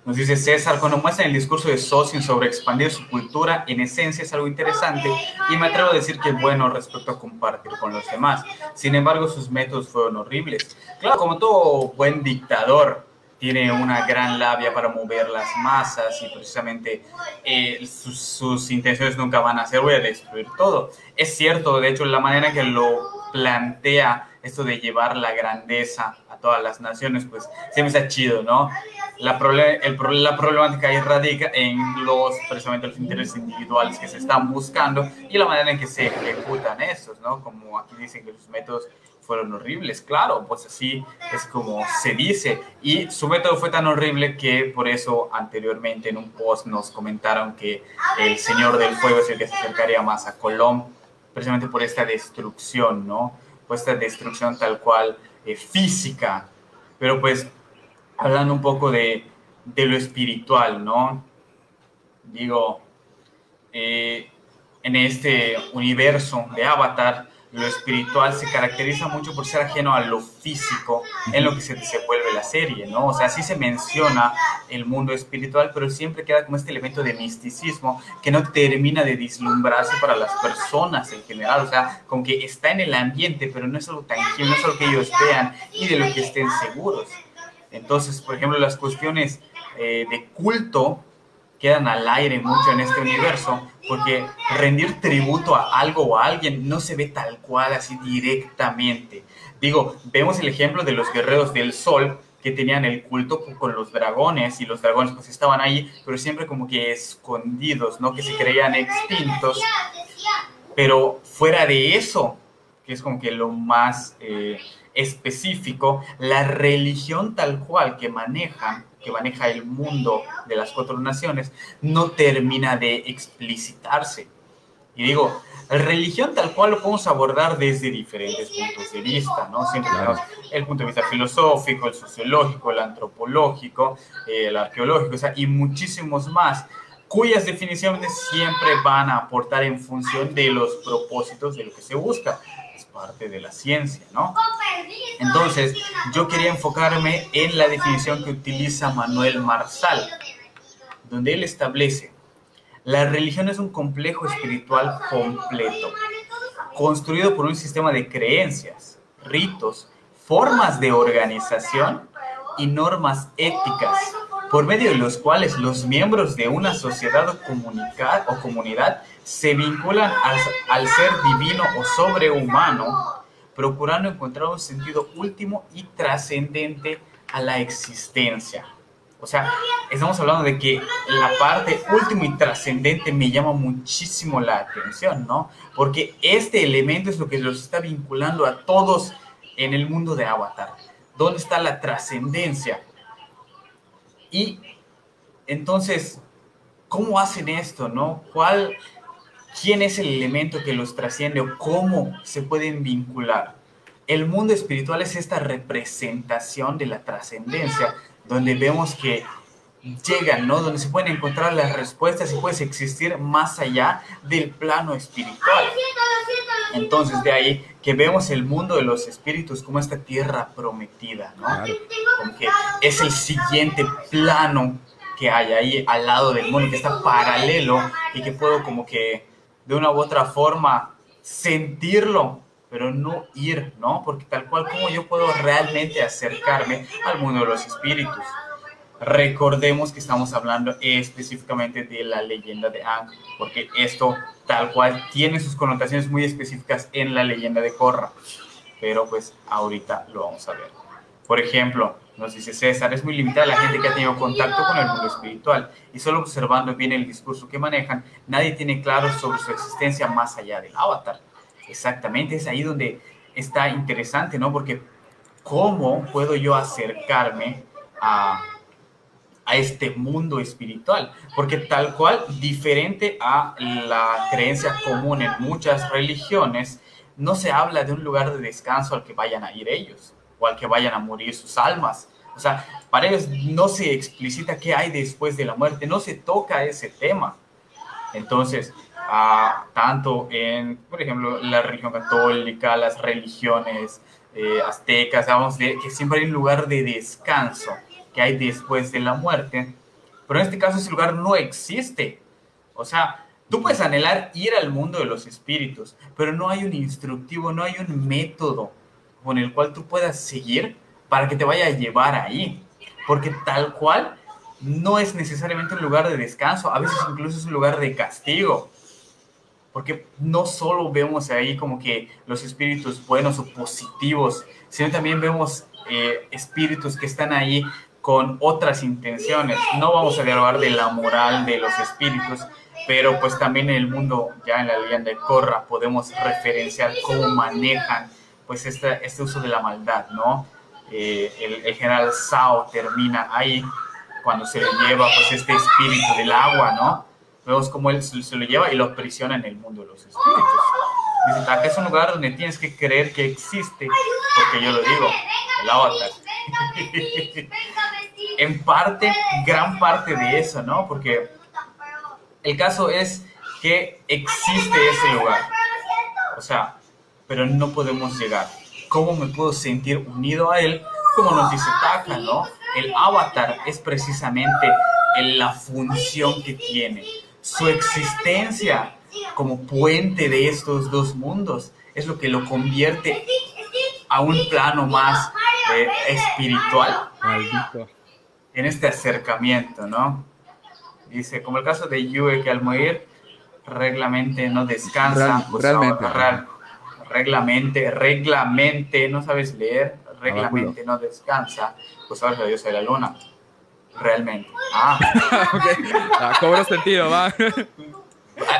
Nos dice César, cuando muestra el discurso de Sosin sobre expandir su cultura, en esencia es algo interesante y me atrevo a decir que es bueno respecto a compartir con los demás. Sin embargo, sus métodos fueron horribles. Claro, como todo buen dictador, tiene una gran labia para mover las masas y precisamente eh, sus, intenciones nunca van a ser voy a destruir todo. Es cierto, de hecho, la manera que lo plantea esto de llevar la grandeza a todas las naciones, pues siempre está chido, ¿no? La, el, la problemática ahí radica en los, precisamente los intereses individuales que se están buscando y la manera en que se ejecutan esos, ¿no? Como aquí dicen que sus métodos fueron horribles, claro, pues así es como se dice. Y su método fue tan horrible que por eso anteriormente en un post nos comentaron que el Señor del Fuego es el que se acercaría más a Colón, precisamente por esta destrucción, ¿no? Pues esta destrucción tal cual eh, física. Pero pues hablando un poco de, de lo espiritual, ¿no? Digo, eh, en este universo de Avatar, lo espiritual se caracteriza mucho por ser ajeno a lo físico en lo que se desenvuelve la serie, ¿no? O sea, sí se menciona el mundo espiritual, pero siempre queda como este elemento de misticismo que no termina de dislumbrarse para las personas en general, o sea, como que está en el ambiente, pero no es algo tangible, no es algo que ellos vean y de lo que estén seguros. Entonces, por ejemplo, las cuestiones eh, de culto quedan al aire mucho en este universo, porque rendir tributo a algo o a alguien no se ve tal cual así directamente. Digo, vemos el ejemplo de los guerreros del sol que tenían el culto con los dragones y los dragones pues estaban ahí, pero siempre como que escondidos, ¿no? Que se creían extintos. Pero fuera de eso, que es como que lo más eh, específico, la religión tal cual que manejan que maneja el mundo de las cuatro naciones no termina de explicitarse. Y digo, religión tal cual lo podemos abordar desde diferentes puntos de vista, ¿no? Siempre tenemos el punto de vista filosófico, el sociológico, el antropológico, el arqueológico, o sea, y muchísimos más, cuyas definiciones siempre van a aportar en función de los propósitos de lo que se busca parte de la ciencia, ¿no? Entonces, yo quería enfocarme en la definición que utiliza Manuel Marsal, donde él establece, la religión es un complejo espiritual completo, construido por un sistema de creencias, ritos, formas de organización y normas éticas, por medio de los cuales los miembros de una sociedad o, comunidad se vinculan al, ser divino o sobrehumano, procurando encontrar un sentido último y trascendente a la existencia. O sea, estamos hablando de que la parte última y trascendente me llama muchísimo la atención, ¿no? Porque este elemento es lo que los está vinculando a todos en el mundo de Avatar. ¿Dónde está la trascendencia? Y entonces, ¿cómo hacen esto, no? ¿Cuál quién es el elemento que los trasciende o cómo se pueden vincular. El mundo espiritual es esta representación de la trascendencia, donde vemos que llegan, ¿no? Donde se pueden encontrar las respuestas y puedes existir más allá del plano espiritual. Entonces, de ahí que vemos el mundo de los espíritus como esta tierra prometida, ¿no? Como que es el siguiente plano que hay ahí al lado del mundo, que está paralelo y que puedo como que de una u otra forma sentirlo, pero no ir, ¿no? Porque tal cual como yo puedo realmente acercarme al mundo de los espíritus. Recordemos que estamos hablando específicamente de la leyenda de Ang, porque esto tal cual tiene sus connotaciones muy específicas en la leyenda de Korra, pero pues ahorita lo vamos a ver. Por ejemplo, Nos dice César, es muy limitada la gente que ha tenido contacto con el mundo espiritual y solo observando bien el discurso que manejan, nadie tiene claro sobre su existencia más allá del avatar. Exactamente, es ahí donde está interesante, ¿no? Porque ¿cómo puedo yo acercarme a, a este mundo espiritual? Porque tal cual, diferente a la creencia común en muchas religiones, no se habla de un lugar de descanso al que vayan a ir ellos o al que vayan a morir sus almas. O sea, para ellos no se explicita qué hay después de la muerte, no se toca ese tema. Entonces, ah, tanto en, por ejemplo, la religión católica, las religiones eh, aztecas, de que siempre hay un lugar de descanso que hay después de la muerte, pero en este caso ese lugar no existe. O sea, tú puedes anhelar ir al mundo de los espíritus, pero no hay un instructivo, no hay un método con el cual tú puedas seguir para que te vaya a llevar ahí. Porque tal cual no es necesariamente un lugar de descanso, a veces incluso es un lugar de castigo. Porque no solo vemos ahí como que los espíritus buenos o positivos, sino también vemos eh, espíritus que están ahí con otras intenciones. No vamos a dialogar de la moral de los espíritus, pero pues también en el mundo, ya en la leyenda de Corra, podemos referenciar cómo manejan pues este, este uso de la maldad, ¿no? Eh, el, general Sao termina ahí cuando se le lleva pues este espíritu del agua, ¿no? Vemos cómo él se, lo lleva y lo aprisiona en el mundo de los espíritus. Dice, acá es un lugar donde tienes que creer que existe, porque yo lo digo, el avatar. en parte, gran parte de eso, ¿no? Porque el caso es que existe ese lugar. O sea, pero no podemos llegar. ¿Cómo me puedo sentir unido a él? Como nos dice Taka, ¿no? El avatar es precisamente la función que tiene. Su existencia como puente de estos dos mundos es lo que lo convierte a un plano más eh, espiritual en este acercamiento, ¿no? Dice, como el caso de Yue, que al morir reglamente no descansa, pues realmente reglamente, reglamente, no sabes leer, reglamente no descansa, pues sabes la diosa de la luna. Realmente. Ah. okay. ah cobro sentido, va.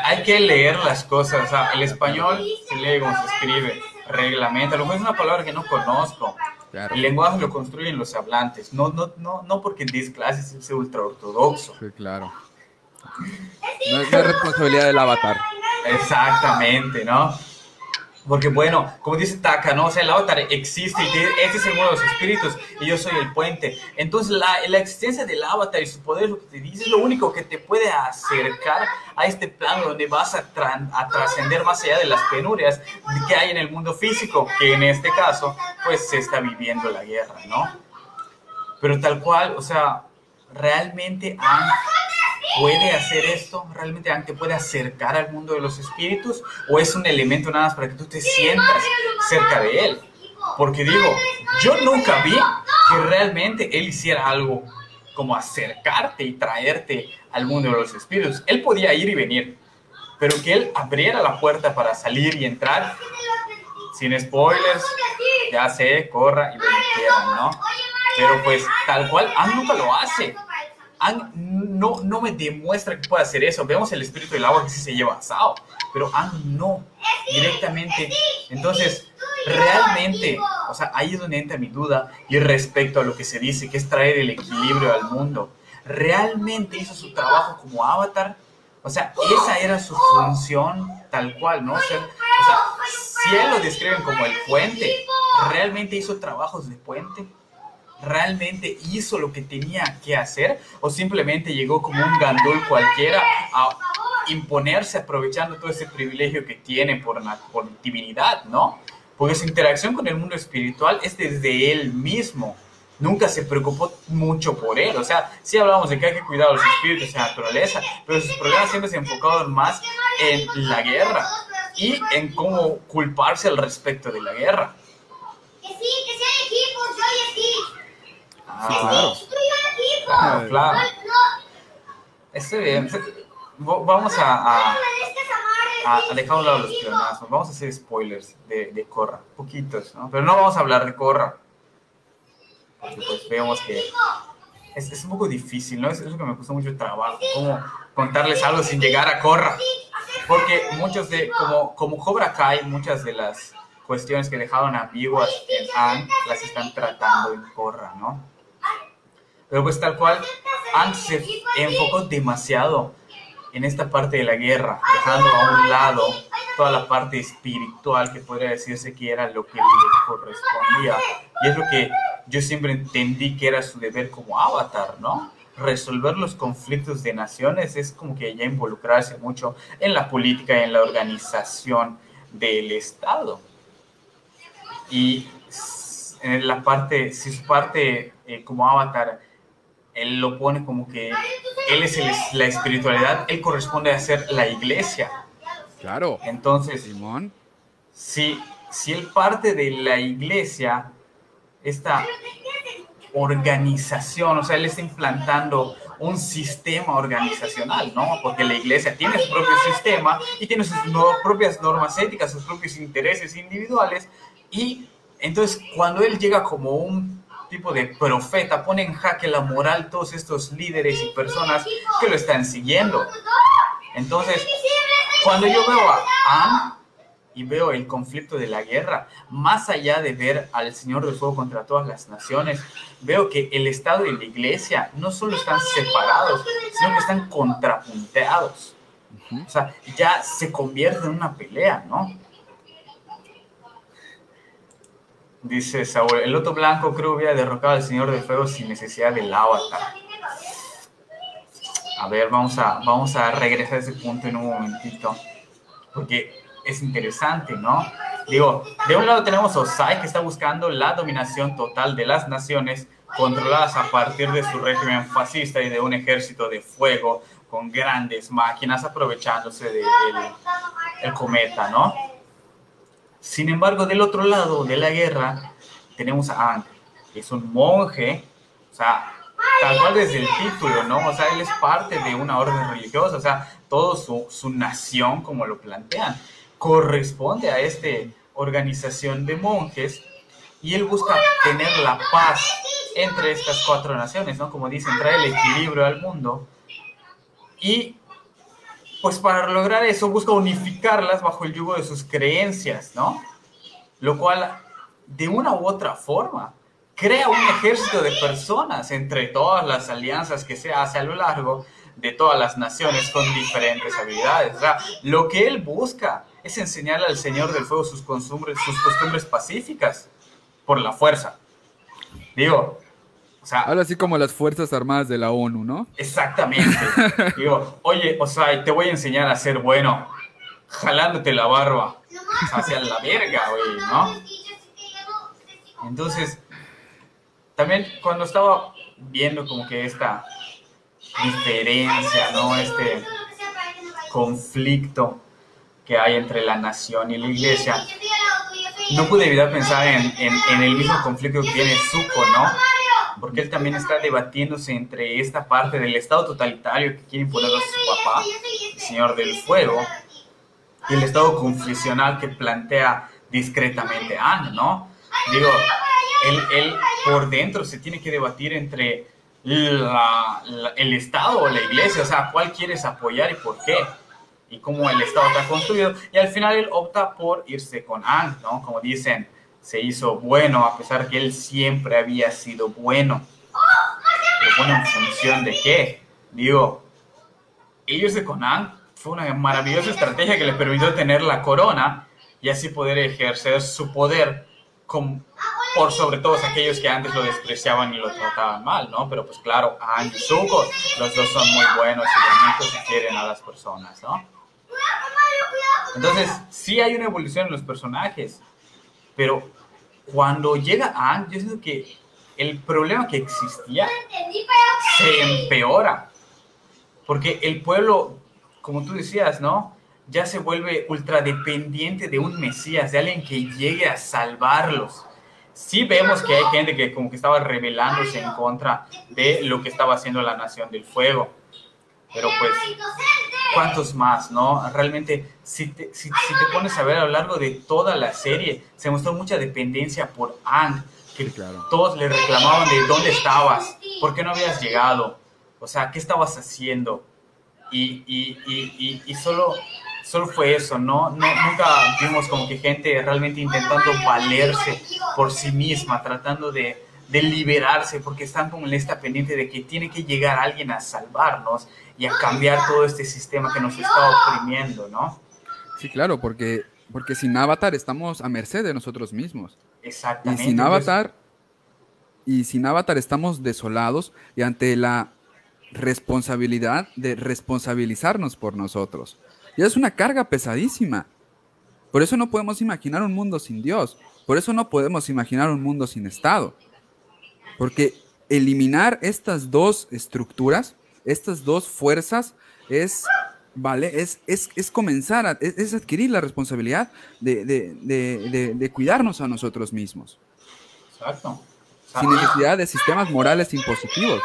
Hay que leer las cosas. O sea, el español se lee como se escribe. Reglamento. A lo mejor es una palabra que no conozco. El lenguaje lo construyen los hablantes. No, no, no, no porque en clases es ultra ortodoxo. Sí, claro. No es responsabilidad del avatar. Exactamente, ¿no? Porque bueno, como dice Taka, ¿no? O sea, el avatar existe y este es el mundo de los espíritus y yo soy el puente. Entonces, la, la existencia del avatar y su poder, lo que te dice, es lo único que te puede acercar a este plano donde vas a trascender más allá de las penurias que hay en el mundo físico, que en este caso, pues se está viviendo la guerra, ¿no? Pero tal cual, o sea, realmente han puede hacer esto? ¿Realmente te puede acercar al mundo de los espíritus? ¿O es un elemento nada más para que tú te sientas cerca de él? Porque digo, yo nunca vi que realmente él hiciera algo como acercarte y traerte al mundo de los espíritus. Él podía ir y venir, pero que él abriera la puerta para salir y entrar, sin spoilers, ya sé, corra y lo quieran, ¿no? Pero pues tal cual, ah, nunca lo hace no, no me demuestra que pueda hacer eso. Vemos el espíritu del agua que sí se lleva asado, pero Ang no, directamente. Entonces, realmente, o sea, ahí es donde entra mi duda y respecto a lo que se dice, que es traer el equilibrio al mundo. ¿Realmente hizo su trabajo como avatar? O sea, esa era su función tal cual, ¿no? O sea, o sea si él lo describen como el puente, ¿realmente hizo trabajos de puente? Realmente hizo lo que tenía que hacer o simplemente llegó como un gandul cualquiera a imponerse aprovechando todo ese privilegio que tiene por, por divinidad, ¿no? Porque su interacción con el mundo espiritual es desde él mismo. Nunca se preocupó mucho por él. O sea, sí hablamos de que hay que cuidar a los espíritus y la naturaleza, pero sus problemas siempre se enfocaban más en la guerra y en cómo culparse al respecto de la guerra. Que sí, que sean equipos, yo y Ah, claro. claro. Está bien. Vamos a, a, a dejar a un lado los pleonazos. Vamos a hacer spoilers de, de Corra. Poquitos, ¿no? Pero no vamos a hablar de Corra. porque pues vemos que es, es un poco difícil, ¿no? Es eso que me costó mucho trabajo, como contarles algo sin llegar a Corra, porque muchos de, como, como Cobra Kai, muchas de las cuestiones que dejaron ambiguas en Ang las están tratando en Corra, ¿no? Pero pues tal cual, Ang se enfocó demasiado en esta parte de la guerra, dejando a un lado toda la parte espiritual que podría decirse que era lo que le correspondía. Y es lo que yo siempre entendí que era su deber como avatar, ¿no? Resolver los conflictos de naciones es como que ya involucrarse mucho en la política y en la organización del Estado. Y en la parte, si su parte eh, como avatar, él lo pone como que él es el, la espiritualidad, él corresponde a ser la iglesia. Claro. Entonces, Simón. si, si él parte de la iglesia, esta organización, o sea, él está implantando un sistema organizacional, ¿no? Porque la iglesia tiene su propio sistema y tiene sus no- propias normas éticas, sus propios intereses individuales y entonces cuando él llega como un tipo de profeta, pone en jaque la moral todos estos líderes y personas que lo están siguiendo. Entonces, cuando yo veo a Anne y veo el conflicto de la guerra, más allá de ver al Señor del Fuego contra todas las naciones, veo que el Estado y la Iglesia no solo están separados, sino que están contrapunteados. O sea, ya se convierte en una pelea, ¿no? Dice Saúl, el loto blanco creo hubiera derrocado al Señor del Fuego sin necesidad del avatar. A ver, vamos a, vamos a regresar a ese punto en un momentito, porque es interesante, ¿no? Digo, de un lado tenemos a Osai que está buscando la dominación total de las naciones controladas a partir de su régimen fascista y de un ejército de fuego con grandes máquinas aprovechándose del el cometa, ¿no? Sin embargo, del otro lado de la guerra tenemos a Aang, que es un monje, o sea, tal cual desde el título, ¿no? O sea, él es parte de una orden religiosa, o sea, toda su, su nación, como lo plantean, corresponde a esta organización de monjes y él busca tener la paz entre estas cuatro naciones, ¿no? Como dicen, trae el equilibrio al mundo y pues para lograr eso busca unificarlas bajo el yugo de sus creencias, ¿no? Lo cual, de una u otra forma, crea un ejército de personas entre todas las alianzas que se hace a lo largo de todas las naciones con diferentes habilidades. O sea, lo que él busca es enseñarle al Señor del Fuego sus costumbres, sus costumbres pacíficas por la fuerza. Digo, o sea, Ahora sí como las Fuerzas Armadas de la ONU, ¿no? Exactamente. Digo, oye, o sea, te voy a enseñar a ser bueno, jalándote la barba hacia la verga, güey, ¿no? Entonces, también cuando estaba viendo como que esta diferencia, ¿no? Este conflicto que hay entre la nación y la iglesia, no pude evitar pensar en, en, en el mismo conflicto que tiene Zuko, ¿no? Porque él también está debatiéndose entre esta parte del Estado totalitario que quiere imponer a su papá, el Señor del Fuego, y el Estado confesional que plantea discretamente Anne, ¿no? Digo, él, él por dentro se tiene que debatir entre la, la, el Estado o la Iglesia, o sea, cuál quieres apoyar y por qué, y cómo el Estado está construido, y al final él opta por irse con Anne, ¿no? Como dicen, se hizo bueno a pesar que él siempre había sido bueno. Pero bueno, en función de qué? Digo, irse con Ang fue una maravillosa estrategia que le permitió tener la corona y así poder ejercer su poder con, por sobre todos aquellos que antes lo despreciaban y lo trataban mal, ¿no? Pero pues claro, Ang y Zuko, los dos son muy buenos y bonitos y quieren a las personas, ¿no? Entonces, sí hay una evolución en los personajes, pero cuando llega Ang, yo siento que el problema que existía se empeora. Porque el pueblo, como tú decías, ¿no? Ya se vuelve ultradependiente de un Mesías, de alguien que llegue a salvarlos. Sí vemos que hay gente que como que estaba rebelándose en contra de lo que estaba haciendo la Nación del Fuego. Pero pues, ¿cuántos más, no? Realmente, si te, si, si te pones a ver a lo largo de toda la serie, se mostró mucha dependencia por Ang, que todos le reclamaban de dónde estabas, por qué no habías llegado, o sea, qué estabas haciendo. Y, y, y, y solo, solo fue eso, ¿no? ¿no? Nunca vimos como que gente realmente intentando valerse por sí misma, tratando de, de liberarse, porque están como en esta pendiente de que tiene que llegar alguien a salvarnos y a cambiar todo este sistema que nos está oprimiendo, ¿no? Sí, claro, porque, porque sin Avatar estamos a merced de nosotros mismos. Exactamente. Y sin Avatar, y sin Avatar estamos desolados y ante la responsabilidad de responsabilizarnos por nosotros. Y es una carga pesadísima. Por eso no podemos imaginar un mundo sin Dios. Por eso no podemos imaginar un mundo sin Estado. Porque eliminar estas dos estructuras, estas dos fuerzas, es, vale, es, es, comenzar, a, es, adquirir la responsabilidad de, cuidarnos a nosotros mismos. Exacto. Sin necesidad de sistemas morales impositivos.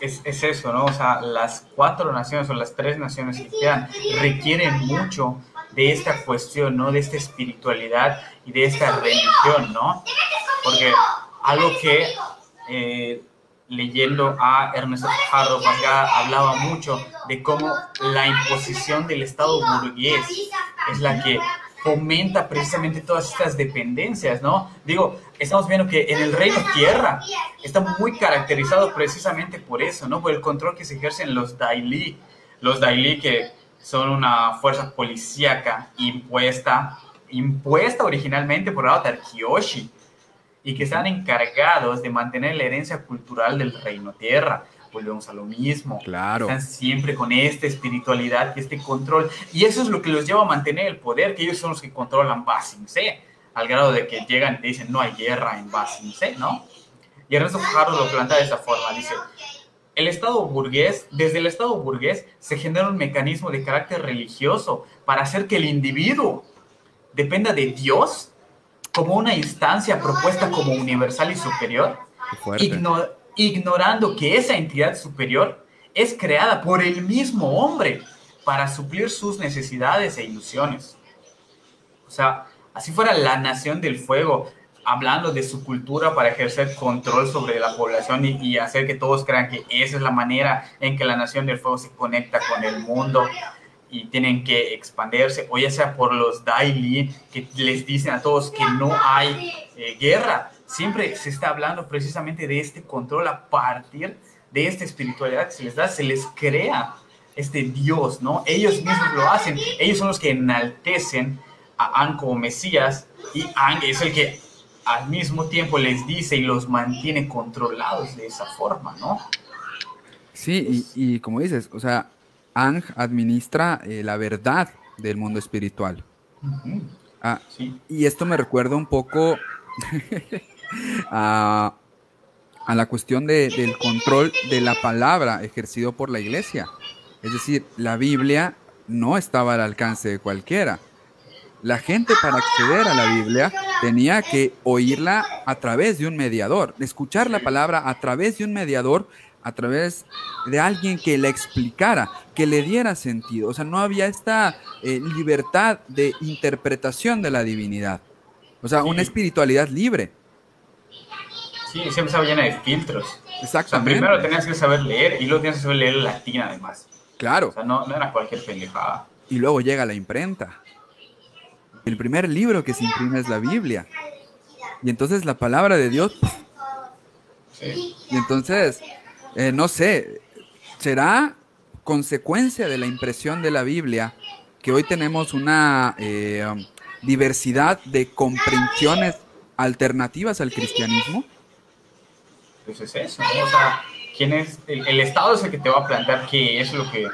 Es, es, eso, ¿no? O sea, las cuatro naciones o las tres naciones que quedan requieren mucho de esta cuestión, ¿no? De esta espiritualidad y de esta religión, ¿no? Porque algo que eh, leyendo a Ernesto Fajardo hablaba mucho de cómo la imposición del Estado burgués es la que fomenta precisamente todas estas dependencias, ¿no? Digo, estamos viendo que en el reino tierra está muy caracterizado precisamente por eso, ¿no? Por el control que se ejerce en los Daily, los Daily que son una fuerza policíaca impuesta, impuesta originalmente por Avatar Kyoshi, y que están encargados de mantener la herencia cultural del reino tierra. Volvemos a lo mismo. Claro. Están siempre con esta espiritualidad este control. Y eso es lo que los lleva a mantener el poder, que ellos son los que controlan Basin C, al grado de que llegan y te dicen no hay guerra en Basin C, ¿no? Y Ernesto Fajardo lo plantea de esta forma, dice, el Estado burgués, desde el Estado burgués se genera un mecanismo de carácter religioso para hacer que el individuo dependa de Dios como una instancia propuesta como universal y superior, ignorando que esa entidad superior es creada por el mismo hombre para suplir sus necesidades e ilusiones. O sea, así fuera la nación del fuego, hablando de su cultura para ejercer control sobre la población y, y, hacer que todos crean que esa es la manera en que la nación del fuego se conecta con el mundo y tienen que expandirse, o ya sea por los Daily, que les dicen a todos que no hay eh, guerra. Siempre se está hablando precisamente de este control a partir de esta espiritualidad que se les da, se les crea este Dios, ¿no? Ellos mismos lo hacen, ellos son los que enaltecen a An como Mesías y An es el que al mismo tiempo les dice y los mantiene controlados de esa forma, ¿no? Sí, y, y como dices, o sea, Ang administra eh, la verdad del mundo espiritual. Ah, y esto me recuerda un poco a, la cuestión del control de la palabra ejercido por la iglesia. Es decir, la Biblia no estaba al alcance de cualquiera. La gente para acceder a la Biblia tenía que oírla a través de un mediador, escuchar la palabra a través de un mediador a través de alguien que le explicara, que le diera sentido. O sea, no había esta eh, libertad de interpretación de la divinidad. O sea, una espiritualidad libre. Sí, siempre estaba llena de filtros. Exactamente. primero tenías que saber leer y luego tenías que saber leer latín además. Claro. O sea, no, no era cualquier pendejada. Y luego llega la imprenta. El primer libro que se imprime es la Biblia. Y entonces la palabra de Dios. Sí. Y entonces eh, no sé, será consecuencia de la impresión de la Biblia que hoy tenemos una eh, diversidad de comprensiones alternativas al cristianismo? Pues es eso, O sea, ¿quién es? El, Estado es el que te va a plantear qué es lo que,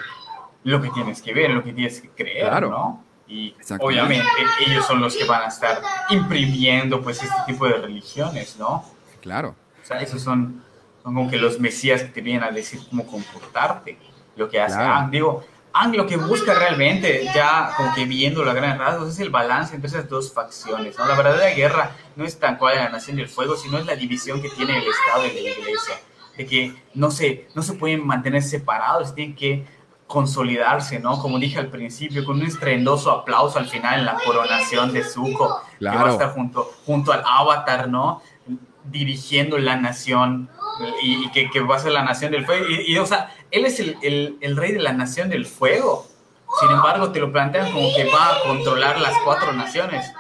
lo que tienes que ver, lo que tienes que creer, claro. ¿no? Y obviamente ellos son los que van a estar imprimiendo pues este tipo de religiones, ¿no? Claro. O sea, esos son son como que los mesías que te vienen a decir cómo comportarte, lo que hace Ang. Digo, Ang lo que busca realmente, ya como que viendo la gran rasgos, es el balance entre esas dos facciones. ¿no? La verdadera guerra no es tan cual la nación del fuego, sino es la división que tiene el Estado y la Iglesia. De que no se, no se pueden mantener separados, tienen que consolidarse, ¿no? Como dije al principio, con un estrendoso aplauso al final en la coronación de Zuko, claro. que va a estar junto, junto al avatar, ¿no? Dirigiendo la nación y, que, que, va a ser la nación del fuego. Y, y o sea, él es el, el, el, rey de la nación del fuego. Sin embargo, te lo plantean como que va a controlar las cuatro naciones.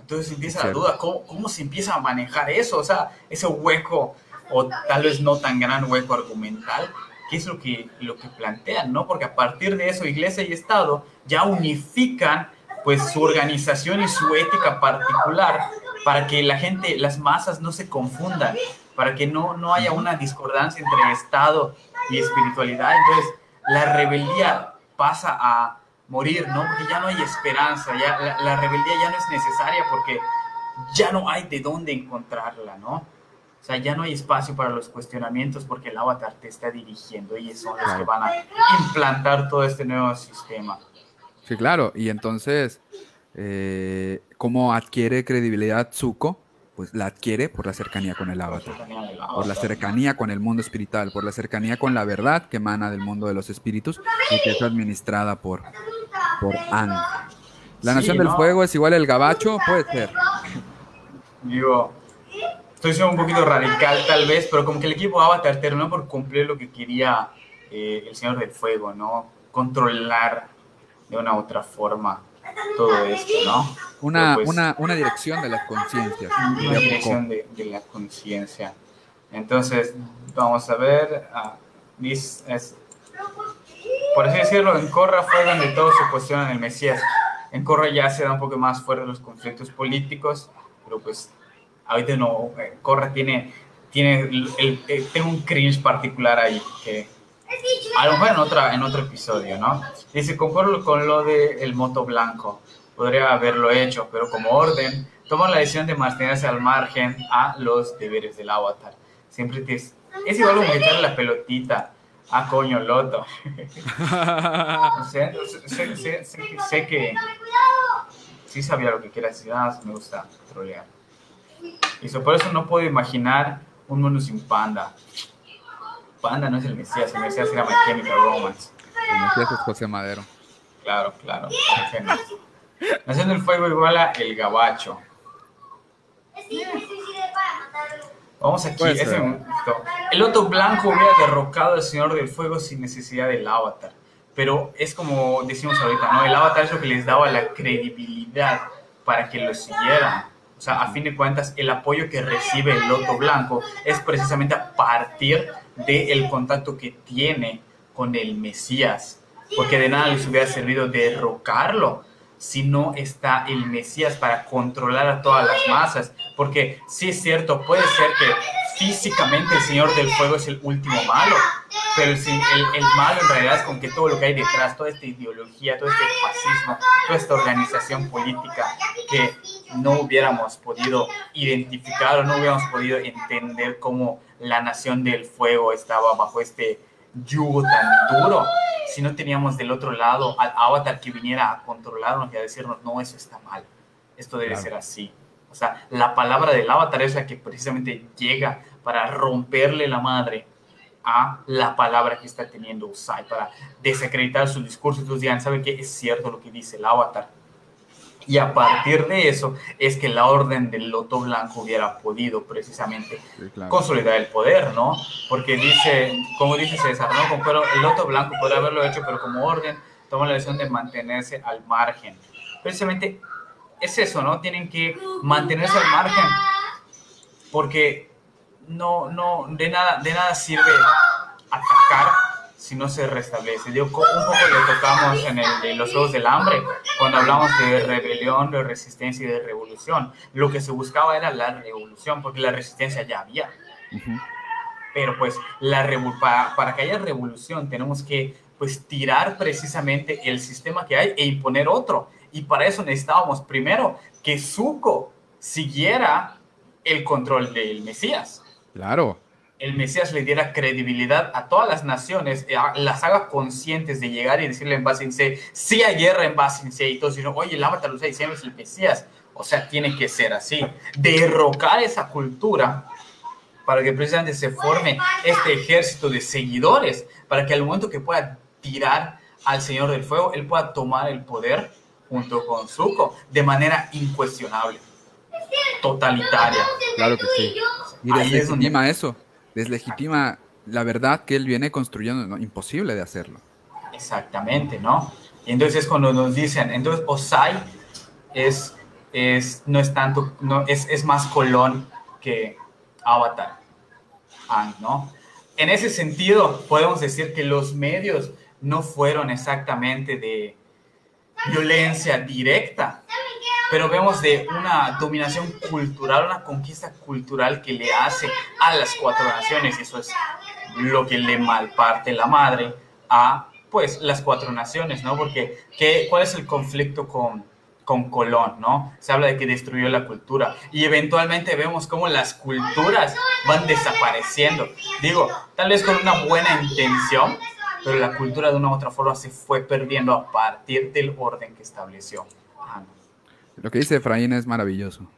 Entonces empieza la duda, ¿cómo, ¿cómo se empieza a manejar eso? O sea, ese hueco, o tal vez no tan gran hueco argumental, ¿qué es lo que, lo que plantean? ¿no? Porque a partir de eso, Iglesia y Estado ya unifican pues su organización y su ética particular para que la gente, las masas no se confundan, para que no, no haya una discordancia entre Estado y espiritualidad. Entonces, la rebeldía pasa a morir, ¿no? Porque ya no hay esperanza, ya la, la, rebeldía ya no es necesaria porque ya no hay de dónde encontrarla, ¿no? O sea, ya no hay espacio para los cuestionamientos porque el avatar te está dirigiendo y son los que van a implantar todo este nuevo sistema. Sí, claro. Y entonces, eh, ¿cómo adquiere credibilidad Zuko? Pues la adquiere por la cercanía con el avatar, por la cercanía con el mundo espiritual, por la cercanía con la verdad que emana del mundo de los espíritus y que es administrada por, por Ang. La Sí, Nación del ¿no? Fuego es igual el gabacho, puede ser. Digo, estoy siendo un poquito radical tal vez, pero como que el equipo Avatar terminó por cumplir lo que quería eh, el Señor del Fuego, ¿no? Controlar de una u otra forma todo esto, ¿no? Una, pues, una, una dirección de las conciencias. una dirección de, de la conciencia. Entonces, vamos a ver, ah, dis- es- por así decirlo, en Corra fue donde todos se cuestionan el Mesías. En Corra ya se da un poco más fuerte los conflictos políticos, pero pues ahorita no, eh, Corra tiene, tiene el, el- eh, tengo un cringe particular ahí que a lo mejor en, otra, en otro episodio, ¿no? Dice, concuerdo con lo del el moto blanco, podría haberlo hecho, pero como orden, toma la decisión de mantenerse al margen a los deberes del avatar. Siempre te... Es igual como quitarle la pelotita. Ah, coño, loto. O sea, sé, sé- sé que- sé que sí sabía lo que quería decir, más me gusta trolear. Y so- por eso no puedo imaginar un mundo sin panda. Panda no es el Mesías, el Mesías era My Chemical Romance. El Mesías es José Madero. Claro, claro. Nación del Fuego igual a El Gabacho. Vamos aquí, ese momento. El Loto Blanco hubiera derrocado al Señor del Fuego sin necesidad del avatar. Pero es como decimos ahorita, ¿no? El avatar es lo que les daba la credibilidad para que lo siguieran. O sea, a fin de cuentas, el apoyo que recibe el Loto Blanco es precisamente a partir del contacto que tiene con el Mesías. Porque de nada les hubiera servido derrocarlo si no está el Mesías para controlar a todas las masas. Porque sí es cierto, puede ser que físicamente el Señor del Fuego es el último malo, pero el, el- el malo en realidad es con que todo lo que hay detrás, toda esta ideología, todo este fascismo, toda esta organización política que no hubiéramos podido identificar o no hubiéramos podido entender cómo la nación del fuego estaba bajo este yugo tan duro si no teníamos del otro lado al avatar que viniera a controlarnos y a decirnos, no, eso está mal, esto debe Claro. ser así. O sea, la palabra del avatar es la que precisamente llega para romperle la madre a la palabra que está teniendo Usai, para desacreditar su discurso. Entonces digan, ¿saben qué? Es cierto lo que dice el avatar. Y a partir de eso es que la orden del loto blanco hubiera podido precisamente Sí, claro. consolidar el poder, ¿no? Porque dice, como dice César, ¿no? Como, pero el loto blanco podría haberlo hecho, pero como orden toma la decisión de mantenerse al margen. Precisamente es eso, ¿no? Tienen que mantenerse al margen porque no, no, de nada, de nada sirve atacar si no se restablece. Co- un poco le tocamos en el los Juegos del Hambre, cuando hablamos de rebelión, de resistencia y de revolución. Lo que se buscaba era la revolución, porque la resistencia ya había. Pero pues la para, para que haya revolución tenemos que pues tirar precisamente el sistema que hay e imponer otro. Y para eso necesitábamos primero que Zuko siguiera el control del Mesías. Claro. El Mesías le diera credibilidad a todas las naciones, eh, a- las haga conscientes de llegar y decirle en Basin C, sí hay guerra en Basin C, y todos dicen, oye, el Avatar lo está diciendo, es el Mesías. O sea, tiene que ser así. Derrocar esa cultura para que precisamente se forme este ejército de seguidores, para que al momento que pueda tirar al Señor del Fuego, él pueda tomar el poder junto con Zuko de manera incuestionable, totalitaria. Claro que sí. Y deslegitima eso, deslegitima la verdad que él viene construyendo, imposible de hacerlo. Exactamente, ¿no? Y entonces cuando nos dicen, entonces Osai es, es no es tanto, no, es, es más Colón que Avatar, ¿no? En ese sentido, podemos decir que los medios no fueron exactamente de violencia directa, pero vemos de una dominación cultural, una conquista cultural que le hace a las cuatro naciones, y eso es lo que le malparte la madre a pues las cuatro naciones, ¿no? Porque ¿qué, ¿cuál es el conflicto con, con Colón, ¿no? Se habla de que destruyó la cultura y eventualmente vemos cómo las culturas van desapareciendo. Digo, tal vez con una buena intención, pero la cultura de una u otra forma se fue perdiendo a partir del orden que estableció. Lo que dice Efraín es maravilloso.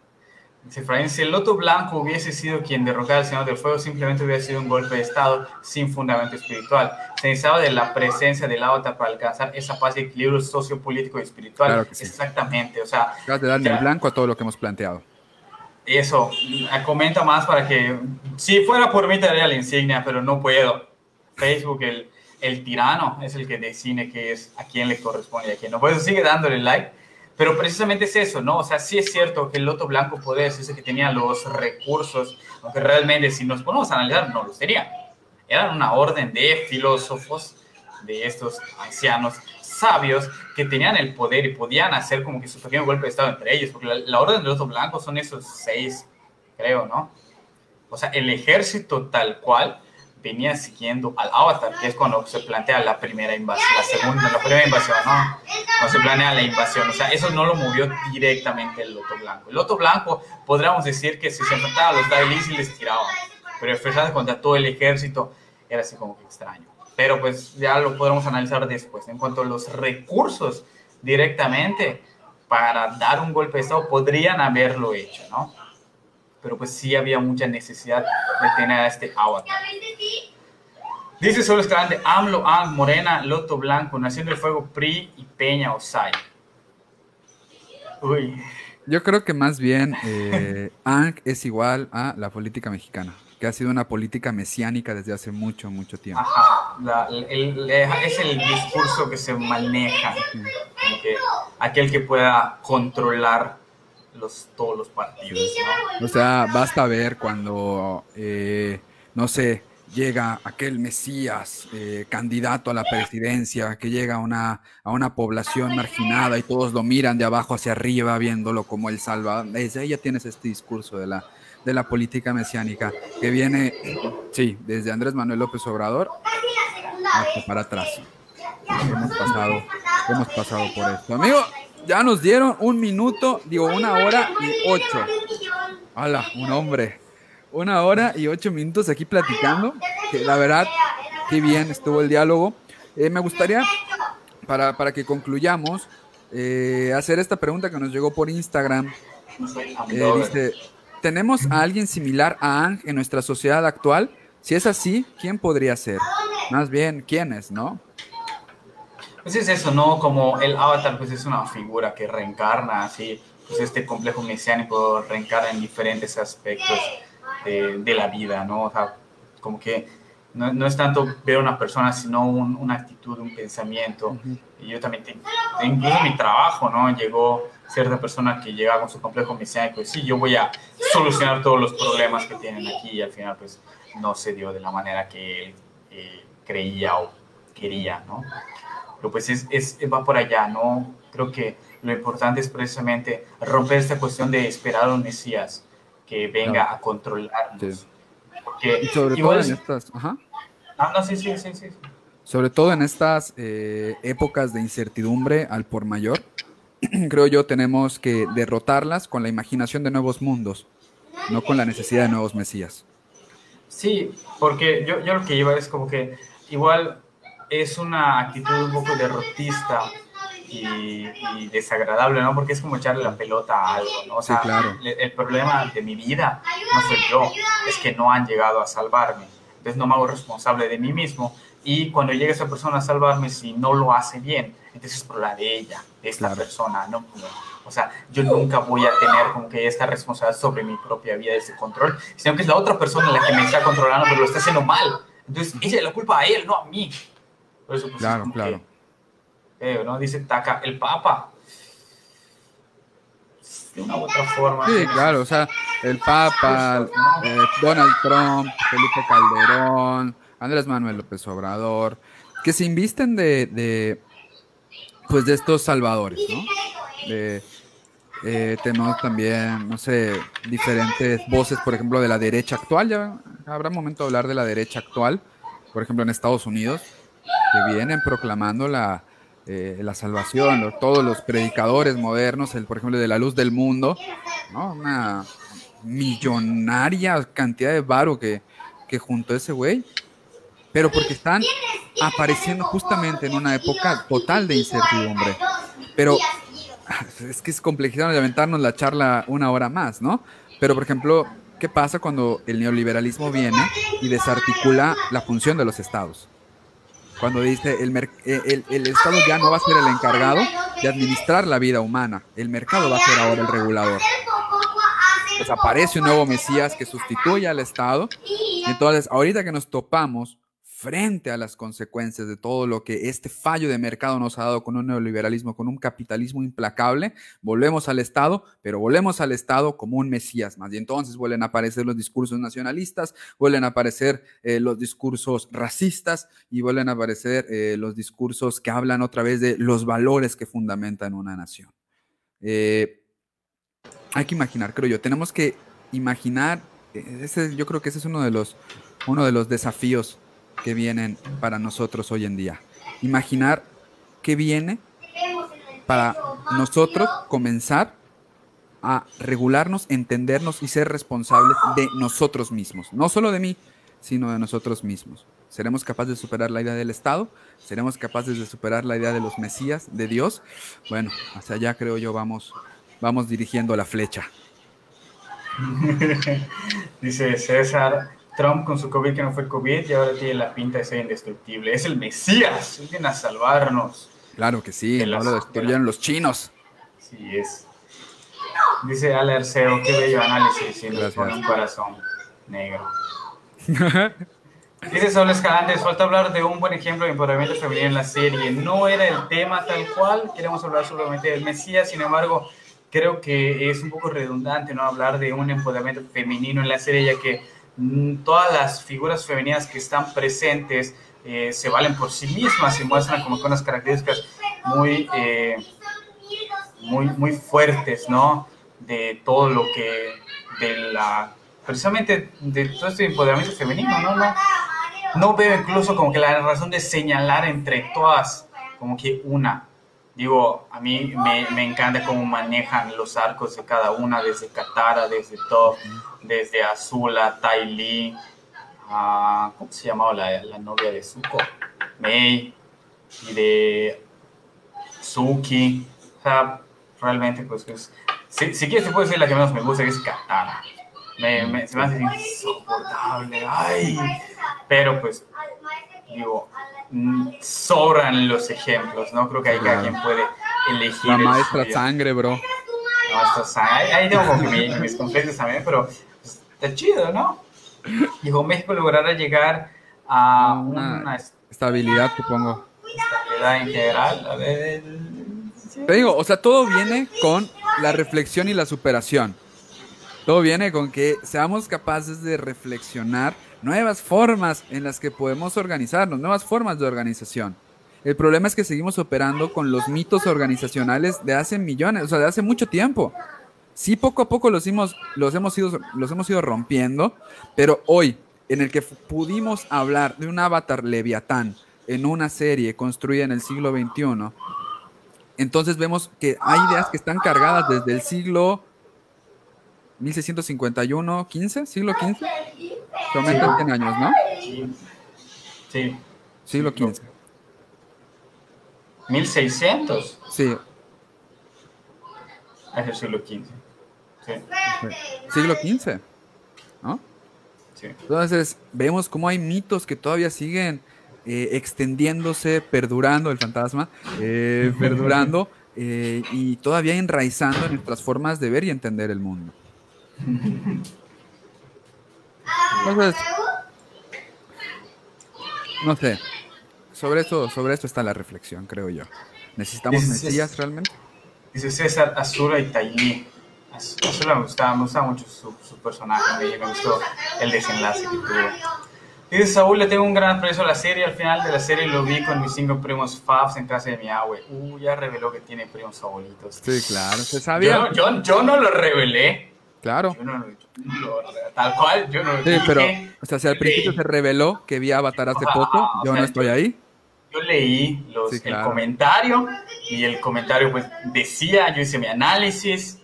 Efraín, si el Loto Blanco hubiese sido quien derrocara al Señor del Fuego, simplemente hubiera sido un golpe de Estado sin fundamento espiritual. Se necesitaba de la presencia del Avatar para alcanzar esa paz y equilibrio sociopolítico y espiritual. Claro Exactamente, o sea... Acabas de darle el blanco a todo lo que hemos planteado. Eso, comenta más para que... Si fuera por mí, te daría la insignia, pero no puedo. Facebook, el, el tirano, es el que decide qué es, a quién le corresponde y a quién no. Por eso sigue dándole like pero precisamente es eso, ¿no? O sea, sí es cierto que el Loto Blanco puede decirse que tenía los recursos, aunque realmente si nos ponemos a analizar, no los tenía. Eran una orden de filósofos, de estos ancianos sabios que tenían el poder y podían hacer como que su pequeño golpe de estado entre ellos, porque la, la orden del Loto Blanco son esos seis, creo, ¿no? O sea, el ejército tal cual venía siguiendo al Avatar, que es cuando se plantea la primera invasión, la segunda, la primera invasión, ¿no? Cuando se planea la invasión, o sea, eso no lo movió directamente el Loto Blanco. El Loto Blanco, podríamos decir que si se enfrentaba a los Daelis y les tiraban, pero enfrentarse contra todo el ejército era así como que extraño. Pero pues ya lo podremos analizar después. En cuanto a los recursos directamente para dar un golpe de Estado, podrían haberlo hecho, ¿no? Pero pues sí había mucha necesidad de tener a este avatar. Dice solo grande AMLO, Ang, Morena, Loto Blanco, Nación del Fuego, PRI y Peña Osai. Uy. Yo creo que más bien eh, Ang es igual a la política mexicana, que ha sido una política mesiánica desde hace mucho, mucho tiempo. Ajá, es el discurso que se maneja, que aquel que pueda controlar los, todos los partidos. O sea, basta ver cuando, eh, no sé, llega aquel Mesías, eh, candidato a la presidencia, que llega a una, a una población marginada y todos lo miran de abajo hacia arriba, viéndolo como el salva. Desde ahí ya tienes este discurso de la, de la política mesiánica, que viene, sí, desde Andrés Manuel López Obrador hasta para atrás. Hemos pasado, hemos pasado por esto. Amigo, ya nos dieron un minuto, digo, una hora y ocho. Hola, un hombre. Una hora y ocho minutos aquí platicando. Que la verdad, qué bien estuvo el diálogo. Eh, me gustaría, para, para que concluyamos, eh, hacer esta pregunta que nos llegó por Instagram. Eh, dice, ¿tenemos a alguien similar a Ang en nuestra sociedad actual? Si es así, ¿quién podría ser? Más bien, ¿quiénes, no? Pues es eso, ¿no? Como el avatar, pues es una figura que reencarna así, pues este complejo mesiánico reencarna en diferentes aspectos de, la vida, ¿no? O sea, como que no, no, es tanto ver a una persona, sino una actitud, un pensamiento. Y yo también, tengo, incluso mi trabajo, ¿no? Llegó cierta persona que llega con su complejo mesiánico y sí, yo voy a solucionar todos los problemas que tienen aquí y al final pues no se dio de la manera que él eh, creía o quería, ¿no? Pero pues es, es, va por allá, ¿no? Creo que lo importante es precisamente romper esta cuestión de esperar a un Mesías que venga a controlarnos. y sobre todo en estas... Ajá. Ah, no, sí, sí, sí, sí. Sobre todo en estas eh, épocas de incertidumbre al por mayor, creo yo tenemos que derrotarlas con la imaginación de nuevos mundos, no con la necesidad de nuevos Mesías. Sí, porque yo, yo lo que iba es como que igual es una actitud un poco derrotista y, desagradable, ¿no? Porque es como echarle la pelota a algo, ¿no? O sea, el, problema de mi vida no soy yo, es que no han llegado a salvarme. Entonces no me hago responsable de mí mismo, y cuando llega esa persona a salvarme, si no lo hace bien, entonces es por la de ella, de esta persona, ¿no? O sea, yo nunca voy a tener como que esta responsabilidad sobre mi propia vida, ese control, sino que es la otra persona la que me está controlando, pero lo está haciendo mal. Entonces, ella la culpa a él, no a mí. Por eso, pues, claro, claro. Que, ¿no? Dice Taca, el Papa. De una u otra forma. Sí, claro, o sea, el Papa, eh, Donald Trump, Felipe Calderón, Andrés Manuel López Obrador, que se invisten de, de pues de estos salvadores, ¿no? Eh, tenemos también, no sé, diferentes voces, por ejemplo, de la derecha actual. Ya habrá momento de hablar de la derecha actual, por ejemplo, en Estados Unidos, que vienen proclamando la, eh, la salvación, todos los predicadores modernos, el, por ejemplo, de la luz del mundo, ¿no? Una millonaria cantidad de varo que, que juntó ese güey, pero porque están apareciendo justamente en una época total de incertidumbre. Pero es que es complejidad de aventarnos la charla una hora más, ¿no? Pero, por ejemplo, ¿qué pasa cuando el neoliberalismo viene y desarticula la función de los estados? Cuando dice el, eh, el, Estado ya no va a ser el encargado de administrar la vida humana, el mercado va a ser ahora el regulador. Pues aparece un nuevo Mesías que sustituye al Estado. Entonces, ahorita que nos topamos frente a las consecuencias de todo lo que este fallo de mercado nos ha dado con un neoliberalismo, con un capitalismo implacable, volvemos al Estado, pero volvemos al Estado como un Mesías más. Y entonces vuelven a aparecer los discursos nacionalistas, vuelven a aparecer eh, los discursos racistas y vuelven a aparecer eh, los discursos que hablan otra vez de los valores que fundamentan una nación. Eh, hay que imaginar, creo yo, tenemos que imaginar, yo creo que ese es uno de los, uno de los desafíos que vienen para nosotros hoy en día. Imaginar qué viene para nosotros comenzar a regularnos, entendernos y ser responsables de nosotros mismos. No solo de mí, sino de nosotros mismos. ¿Seremos capaces de superar la idea del Estado? ¿Seremos capaces de superar la idea de los Mesías, de Dios? Bueno, hacia allá creo yo vamos, vamos dirigiendo la flecha. Dice César, Trump con su COVID que no fue COVID y ahora tiene la pinta de ser indestructible. Es el Mesías, viene a salvarnos. Claro que sí, no lo destruyeron los chinos. Sí es. Dice Ale Arceo, qué bello análisis, y nos pone un corazón negro. Dice Sol Escalante, falta hablar de un buen ejemplo de empoderamiento femenino en la serie. No era el tema tal cual, queremos hablar solamente del Mesías, sin embargo, creo que es un poco redundante no hablar de un empoderamiento femenino en la serie, ya que todas las figuras femeninas que están presentes eh, se valen por sí mismas y muestran como con unas características muy, eh, muy, muy fuertes, ¿no? De todo lo que, de la, precisamente de todo este empoderamiento femenino, ¿no? No, no veo incluso como que la razón de señalar entre todas como que una, Digo, a mí me, encanta cómo manejan los arcos de cada una, desde Katara, desde todo, desde Azula, Tai Li, ¿cómo se llamaba la, novia de Zuko? Mei, y de Suki. O sea, realmente, pues, si, si quieres, te puedo decir la que menos me gusta, que es Katara. Me, se me hace insoportable, ay. Pero, pues, digo, sobran los ejemplos, ¿no? Creo que ahí cada quien puede elegir. La maestra sangre, bro. La maestra sangre. Ahí, tengo mis, mis conflictos también, pero pues, está chido, ¿no? Dijo, México logrará llegar a una, estabilidad, supongo. Estabilidad integral. A ver. Te digo, o sea, todo viene con la reflexión y la superación. Todo viene con que seamos capaces de reflexionar nuevas formas en las que podemos organizarnos, nuevas formas de organización. El problema es que seguimos operando con los mitos organizacionales de hace millones, o sea, de hace mucho tiempo. Sí, poco a poco los hemos, los hemos, ido, los hemos ido rompiendo, pero hoy, en el que pudimos hablar de un avatar leviatán en una serie construida en el siglo XXI, entonces vemos que hay ideas que están cargadas desde el siglo 1651, 15, siglo 15. Que aumentan 100 años, ¿no? Sí. Siglo 15. 1600. Sí. Es el siglo 15. Sí. Siglo 15. ¿No? Sí. Entonces, vemos cómo hay mitos que todavía siguen eh, extendiéndose, perdurando el fantasma, eh, perdurando eh, y todavía enraizando en nuestras formas de ver y entender el mundo. Entonces, no sé, sobre esto, sobre esto está la reflexión, creo yo. ¿Necesitamos Dice- mesías realmente? Dice César Azura y Taillí. Az- Azura me gustaba, me gustaba mucho su, su personaje, me, me gustó el desenlace que tuvo. Dice Saúl, le tengo un gran aprecio a la serie. Al final de la serie lo vi con mis cinco primos Fabs en casa de mi abue. Uh, ya reveló que tiene primos favoritos. Sí, claro, se Yo, sabía. no- yo, yo no lo revelé. Claro. Yo no lo, lo- tal cual, yo no lo Sí, dije. pero, o sea, si al principio Leí. se reveló que vi Avatar hace Ajá, poco, o yo sea, no estoy yo- ahí. Yo leí los, Sí, el claro. comentario y el comentario pues decía, yo hice mi análisis,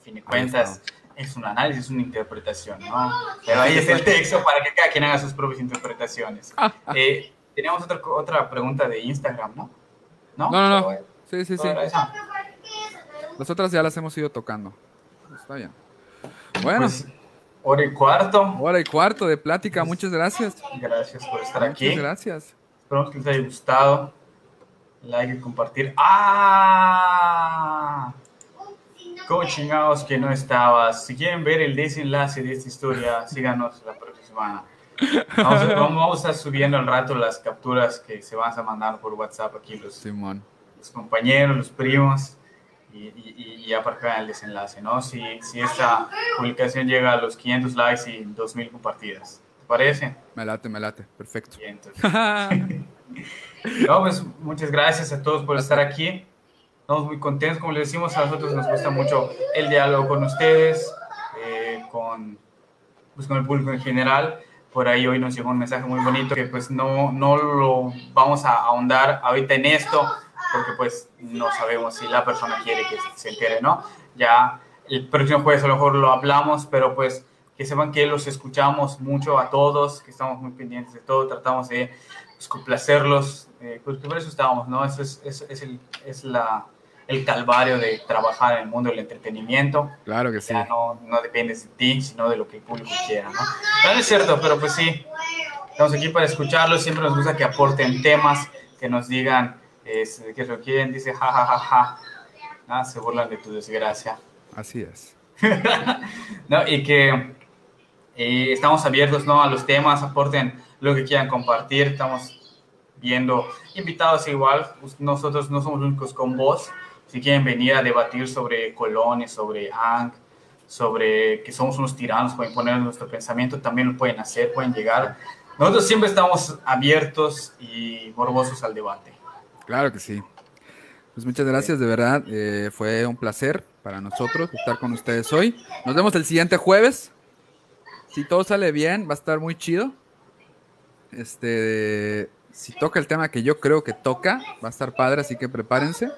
a fin de cuentas es un análisis, es una interpretación, ¿no? Pero ahí está el texto para que cada quien haga sus propias interpretaciones. Eh, teníamos otra, otra pregunta de Instagram, ¿no? No, No, no, no. Sí, sí, sí. solo era esa. Las otras ya las hemos ido tocando. Está bien. Bueno, Pues, hora y cuarto. hora y cuarto de plática. Muchas gracias. Gracias por estar Muchas aquí. gracias. Esperamos que les haya gustado. Like y compartir. ¡Ah! ¿Cómo chingados que no estabas? Si quieren ver el desenlace de esta historia, síganos la próxima. Vamos a, vamos- vamos a estar subiendo al rato las capturas que se van a mandar por WhatsApp aquí los, Simón. los compañeros, los primos, y, y, y- vean el desenlace, ¿no? Si, si esta publicación llega a los 500 likes y 2000 compartidas. ¿Te parece? Me late, me late. Perfecto. Bien, entonces. No, pues muchas gracias a todos por estar aquí. Estamos muy contentos, como les decimos, a nosotros nos gusta mucho el diálogo con ustedes, eh, con, pues, con el público en general. Por ahí hoy nos llegó un mensaje muy bonito que pues no, no lo vamos a ahondar ahorita en esto, porque pues no sabemos si la persona quiere que se entere, ¿no? Ya el próximo jueves a lo mejor lo hablamos, pero pues que sepan que los escuchamos mucho a todos, que estamos muy pendientes de todo, tratamos de pues, complacerlos, eh, pues por eso estábamos, ¿no? Eso es, es, es, el, es la, el calvario de trabajar en el mundo del entretenimiento. Claro que sí. Ya no, no dependes de ti, sino de lo que el público quiera, ¿no? No, no es cierto, pero pues sí, estamos aquí para escucharlos, siempre nos gusta que aporten temas, que nos digan es, que lo quieren, dice ja, ja, ja, ja, Ah, se burlan de tu desgracia. Así es. ¿no? Y que eh, estamos abiertos ¿no? a los temas, aporten lo que quieran compartir, estamos viendo invitados igual, nosotros no somos únicos con voz, si quieren venir a debatir sobre colones, sobre ANC, sobre que somos unos tiranos para imponer nuestro pensamiento, también lo pueden hacer, pueden llegar. Nosotros siempre estamos abiertos y morbosos al debate. Claro que sí. Pues muchas gracias, de verdad. eh, fue un placer para nosotros estar con ustedes hoy. Nos vemos el siguiente jueves. Si todo sale bien, va a estar muy chido. Este, si toca el tema que yo creo que toca, va a estar padre, así que prepárense.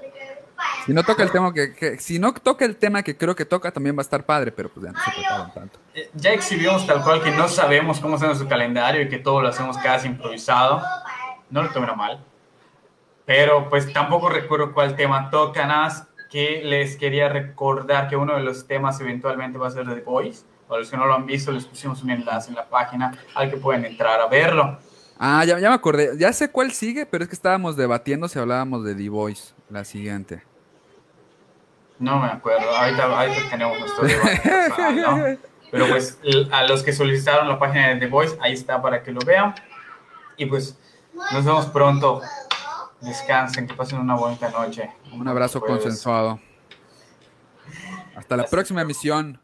Si no toca el tema que, si no toca el tema que creo que toca, también va a estar padre, pero pues ya no se preparen tanto. Eh, Ya exhibimos tal cual que no sabemos cómo es nuestro calendario y que todo lo hacemos casi improvisado. No lo tomen mal. Pero pues tampoco recuerdo cuál tema toca, nada más que les quería recordar que uno de los temas eventualmente va a ser The Voice. Para los que no lo han visto, les pusimos un enlace en la página al que pueden entrar a verlo. Ah, ya, ya me acordé. Ya sé cuál sigue, pero es que estábamos debatiendo si hablábamos de The Voice, la siguiente. No me acuerdo, ahorita, ahorita tenemos nuestro debate personal, ¿no? Pero pues a los que solicitaron la página de The Voice, ahí está para que lo vean. Y pues nos vemos pronto. Descansen, que pasen una bonita noche. Un abrazo Jueves. consensuado. Hasta la próxima emisión.